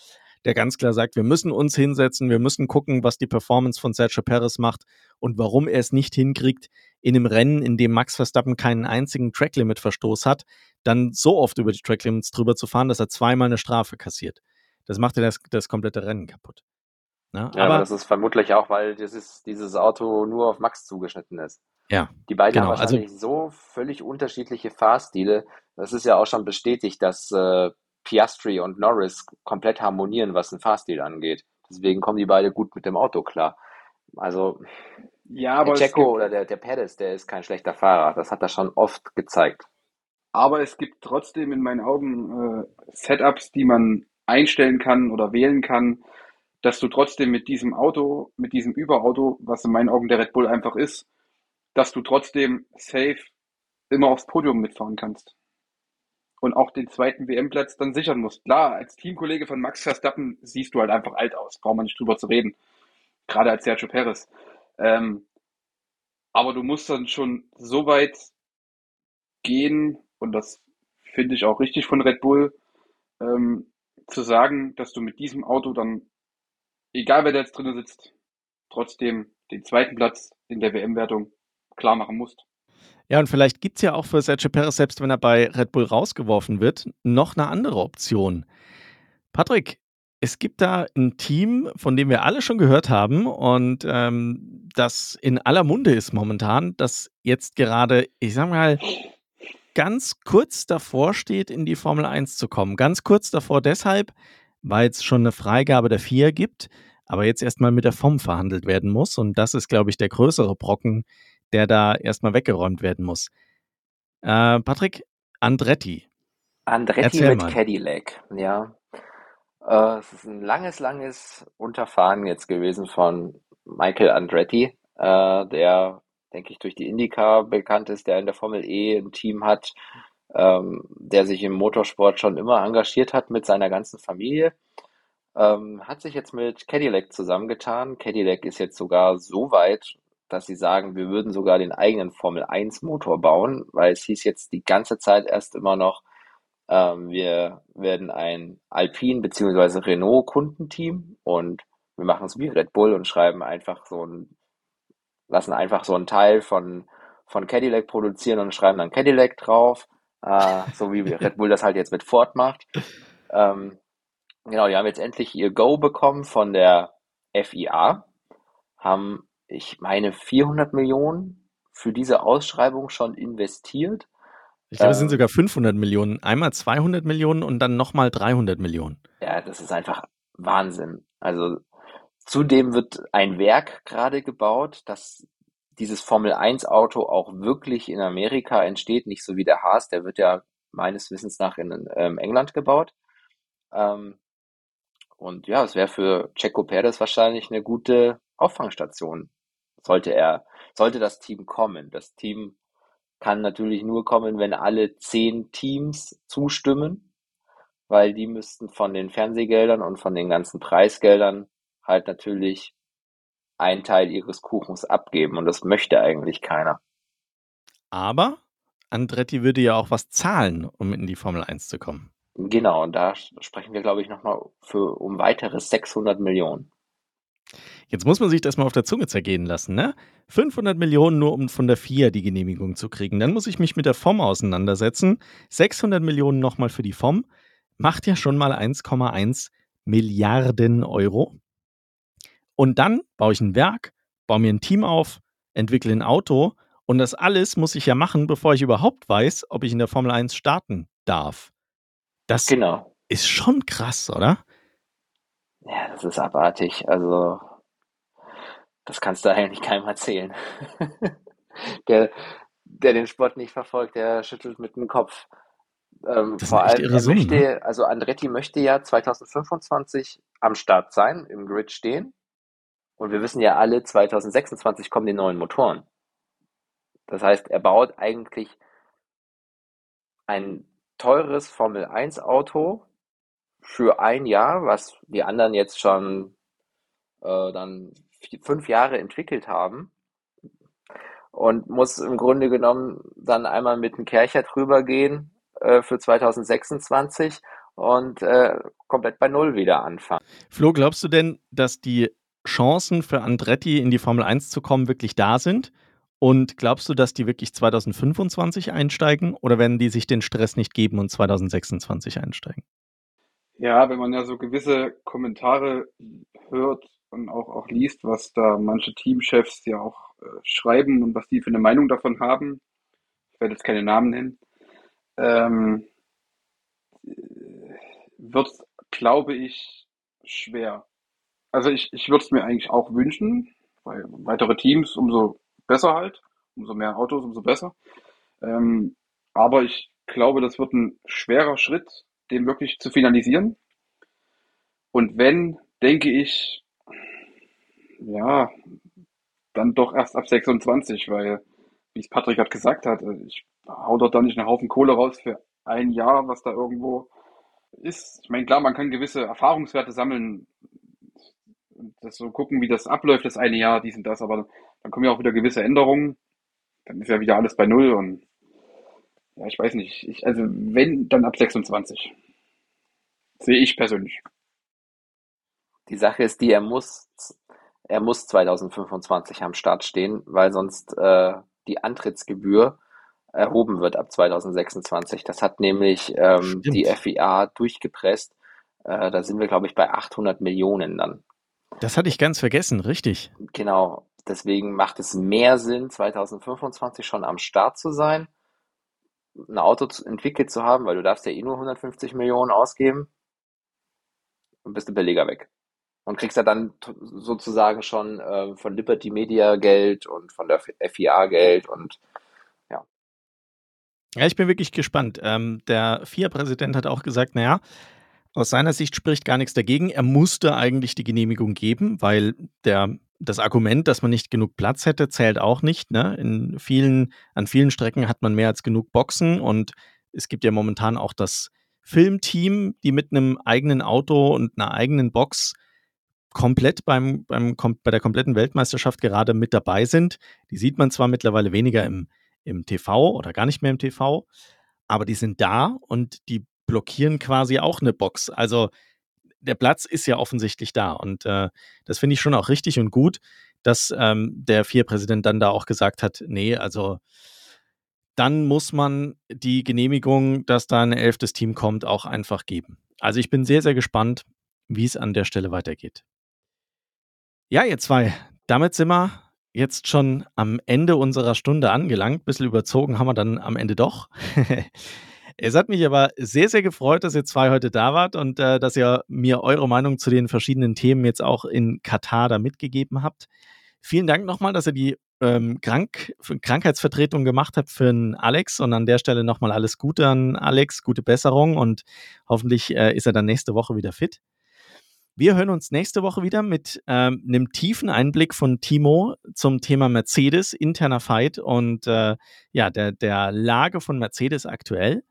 der ganz klar sagt, wir müssen uns hinsetzen, wir müssen gucken, was die Performance von Sergio Perez macht und warum er es nicht hinkriegt, in einem Rennen, in dem Max Verstappen keinen einzigen Tracklimit-Verstoß hat, dann so oft über die Tracklimits drüber zu fahren, dass er zweimal eine Strafe kassiert. Das macht ja das, das komplette Rennen kaputt. Ne? Ja, aber, aber das ist vermutlich auch, weil dieses, dieses Auto nur auf Max zugeschnitten ist. Ja. Die beiden genau, haben also wahrscheinlich also, so völlig unterschiedliche Fahrstile. Das ist ja auch schon bestätigt, dass äh, Piastri und Norris komplett harmonieren, was den Fahrstil angeht. Deswegen kommen die beide gut mit dem Auto klar. Also ja, aber der Checo oder der, der Perez, der ist kein schlechter Fahrer. Das hat er schon oft gezeigt. Aber es gibt trotzdem in meinen Augen äh, Setups, die man einstellen kann oder wählen kann, dass du trotzdem mit diesem Auto, mit diesem Überauto, was in meinen Augen der Red Bull einfach ist, dass du trotzdem safe immer aufs Podium mitfahren kannst. Und auch den zweiten WM-Platz dann sichern musst. Klar, als Teamkollege von Max Verstappen siehst du halt einfach alt aus, braucht man nicht drüber zu reden. Gerade als Sergio Perez. Ähm, aber du musst dann schon so weit gehen, und das finde ich auch richtig von Red Bull, ähm, zu sagen, dass du mit diesem Auto dann egal wer da jetzt drin sitzt, trotzdem den zweiten Platz in der WM-Wertung klar machen musst. Ja, und vielleicht gibt es ja auch für Sergio Perez, selbst wenn er bei Red Bull rausgeworfen wird, noch eine andere Option. Patrick, es gibt da ein Team, von dem wir alle schon gehört haben und ähm, das in aller Munde ist momentan, das jetzt gerade, ich sag mal, ganz kurz davor steht, in die Formel 1 zu kommen. Ganz kurz davor deshalb, weil es schon eine Freigabe der FIA gibt aber jetzt erstmal mit der FOM verhandelt werden muss. Und das ist, glaube ich, der größere Brocken, der da erstmal weggeräumt werden muss. Äh, Patrick, Andretti. Andretti Erzähl mit mal. Cadillac, ja. Äh, es ist ein langes, langes Unterfahren jetzt gewesen von Michael Andretti, äh, der, denke ich, durch die IndyCar bekannt ist, der in der Formel E ein Team hat, ähm, der sich im Motorsport schon immer engagiert hat mit seiner ganzen Familie. Ähm, hat sich jetzt mit Cadillac zusammengetan. Cadillac ist jetzt sogar so weit, dass sie sagen, wir würden sogar den eigenen Formel 1 Motor bauen, weil es hieß jetzt die ganze Zeit erst immer noch, Ähm, wir werden ein Alpine bzw. Renault Kundenteam und wir machen es wie Red Bull und schreiben einfach so ein, lassen einfach so einen Teil von, von Cadillac produzieren und schreiben dann Cadillac drauf, äh, so wie Red Bull das halt jetzt mit Ford macht. Ähm, genau, die haben jetzt endlich ihr Go bekommen von der FIA, haben, ich meine, 400 Millionen für diese Ausschreibung schon investiert. Ich glaube, es sind ähm, sogar 500 Millionen. Einmal 200 Millionen und dann nochmal 300 Millionen. Ja, das ist einfach Wahnsinn. Also zudem wird ein Werk gerade gebaut, dass dieses Formel 1 Auto auch wirklich in Amerika entsteht, nicht so wie der Haas, der wird ja meines Wissens nach in ähm, England gebaut. Ähm, und ja, es wäre für Checo Perez wahrscheinlich eine gute Auffangstation, sollte er, sollte das Team kommen. Das Team kann natürlich nur kommen, wenn alle zehn Teams zustimmen, weil die müssten von den Fernsehgeldern und von den ganzen Preisgeldern halt natürlich einen Teil ihres Kuchens abgeben und das möchte eigentlich keiner. Aber Andretti würde ja auch was zahlen, um in die Formel 1 zu kommen. Genau, und da sprechen wir, glaube ich, nochmal um weitere 600 Millionen. Jetzt muss man sich das mal auf der Zunge zergehen lassen, ne? 500 Millionen nur, um von der FIA die Genehmigung zu kriegen. Dann muss ich mich mit der FOM auseinandersetzen. 600 Millionen nochmal für die FOM. Macht ja schon mal 1,1 Milliarden Euro. Und dann baue ich ein Werk, baue mir ein Team auf, entwickle ein Auto. Und das alles muss ich ja machen, bevor ich überhaupt weiß, ob ich in der Formel 1 starten darf. Das genau. ist schon krass, oder? Ja, das ist abartig. Also, das kannst du eigentlich keinem erzählen. der, der den Sport nicht verfolgt, der schüttelt mit dem Kopf. Ähm, vor allem, er Summe, möchte, ne? also Andretti möchte ja 2025 am Start sein, im Grid stehen. Und wir wissen ja alle, 2026 kommen die neuen Motoren. Das heißt, er baut eigentlich ein teures Formel 1 Auto für ein Jahr, was die anderen jetzt schon äh, dann fünf Jahre entwickelt haben und muss im Grunde genommen dann einmal mit dem Kercher drüber gehen äh, für 2026 und äh, komplett bei Null wieder anfangen. Flo, glaubst du denn, dass die Chancen für Andretti in die Formel 1 zu kommen wirklich da sind? Und glaubst du, dass die wirklich 2025 einsteigen oder werden die sich den Stress nicht geben und 2026 einsteigen? Ja, wenn man ja so gewisse Kommentare hört und auch, auch liest, was da manche Teamchefs ja auch äh, schreiben und was die für eine Meinung davon haben, ich werde jetzt keine Namen nennen, ähm, wird, glaube ich, schwer. Also ich, ich würde es mir eigentlich auch wünschen, weil weitere Teams, umso besser halt. Umso mehr Autos, umso besser. Ähm, aber ich glaube, das wird ein schwerer Schritt, den wirklich zu finalisieren. Und wenn, denke ich, ja, dann doch erst ab 26, weil, wie es Patrick gerade gesagt hat, äh, ich hau dort da nicht einen Haufen Kohle raus für ein Jahr, was da irgendwo ist. Ich meine, klar, man kann gewisse Erfahrungswerte sammeln, das so gucken, wie das abläuft, das eine Jahr, dies und das, aber dann kommen ja auch wieder gewisse Änderungen. Dann ist ja wieder alles bei Null und ja, ich weiß nicht. Ich, also wenn, dann ab 26. Sehe ich persönlich. Die Sache ist die, er muss, er muss 2025 am Start stehen, weil sonst äh, die Antrittsgebühr erhoben wird ab 2026. Das hat nämlich ähm, die FIA durchgepresst. Äh, da sind wir, glaube ich, bei 800 Millionen dann. Das hatte ich ganz vergessen, richtig. Genau. Deswegen macht es mehr Sinn, 2025 schon am Start zu sein, ein Auto entwickelt zu haben, weil du darfst ja eh nur 150 Millionen ausgeben und bist du billiger weg. Und kriegst ja dann sozusagen schon äh, von Liberty Media Geld und von der FIA Geld und ja. Ja, ich bin wirklich gespannt. Ähm, der FIA-Präsident hat auch gesagt, naja, aus seiner Sicht spricht gar nichts dagegen. Er musste eigentlich die Genehmigung geben, weil der, das Argument, dass man nicht genug Platz hätte, zählt auch nicht. Ne? In vielen, an vielen Strecken hat man mehr als genug Boxen und es gibt ja momentan auch das Filmteam, die mit einem eigenen Auto und einer eigenen Box komplett beim, beim, bei der kompletten Weltmeisterschaft gerade mit dabei sind. Die sieht man zwar mittlerweile weniger im, im TV oder gar nicht mehr im TV, aber die sind da und die blockieren quasi auch eine Box. Also der Platz ist ja offensichtlich da. Und äh, das finde ich schon auch richtig und gut, dass ähm, der Vier-Präsident dann da auch gesagt hat, nee, also dann muss man die Genehmigung, dass da ein elftes Team kommt, auch einfach geben. Also ich bin sehr, sehr gespannt, wie es an der Stelle weitergeht. Ja, ihr zwei, damit sind wir jetzt schon am Ende unserer Stunde angelangt. Bisschen überzogen haben wir dann am Ende doch. es hat mich aber sehr, sehr gefreut, dass ihr zwei heute da wart und äh, dass ihr mir eure Meinung zu den verschiedenen Themen jetzt auch in Katar da mitgegeben habt. Vielen Dank nochmal, dass ihr die ähm, Krank Krankheitsvertretung gemacht habt für den Alex und an der Stelle nochmal alles Gute an Alex, gute Besserung und hoffentlich äh, ist er dann nächste Woche wieder fit. Wir hören uns nächste Woche wieder mit ähm, einem tiefen Einblick von Timo zum Thema Mercedes, interner Fight und äh, ja, der, der Lage von Mercedes aktuell.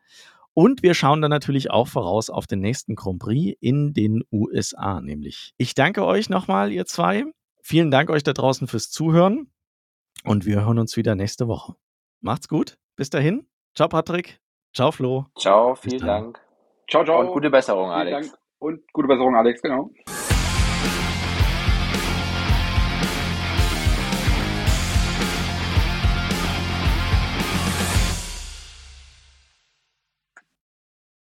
Und wir schauen dann natürlich auch voraus auf den nächsten Grand Prix in den USA, nämlich. Ich danke euch nochmal, ihr zwei. Vielen Dank euch da draußen fürs Zuhören und wir hören uns wieder nächste Woche. Macht's gut. Bis dahin. Ciao, Patrick. Ciao, Flo. Ciao, vielen Dank. Ciao, ciao. Und gute Besserung, Vielen Alex. Dank und gute Besserung, Alex, genau.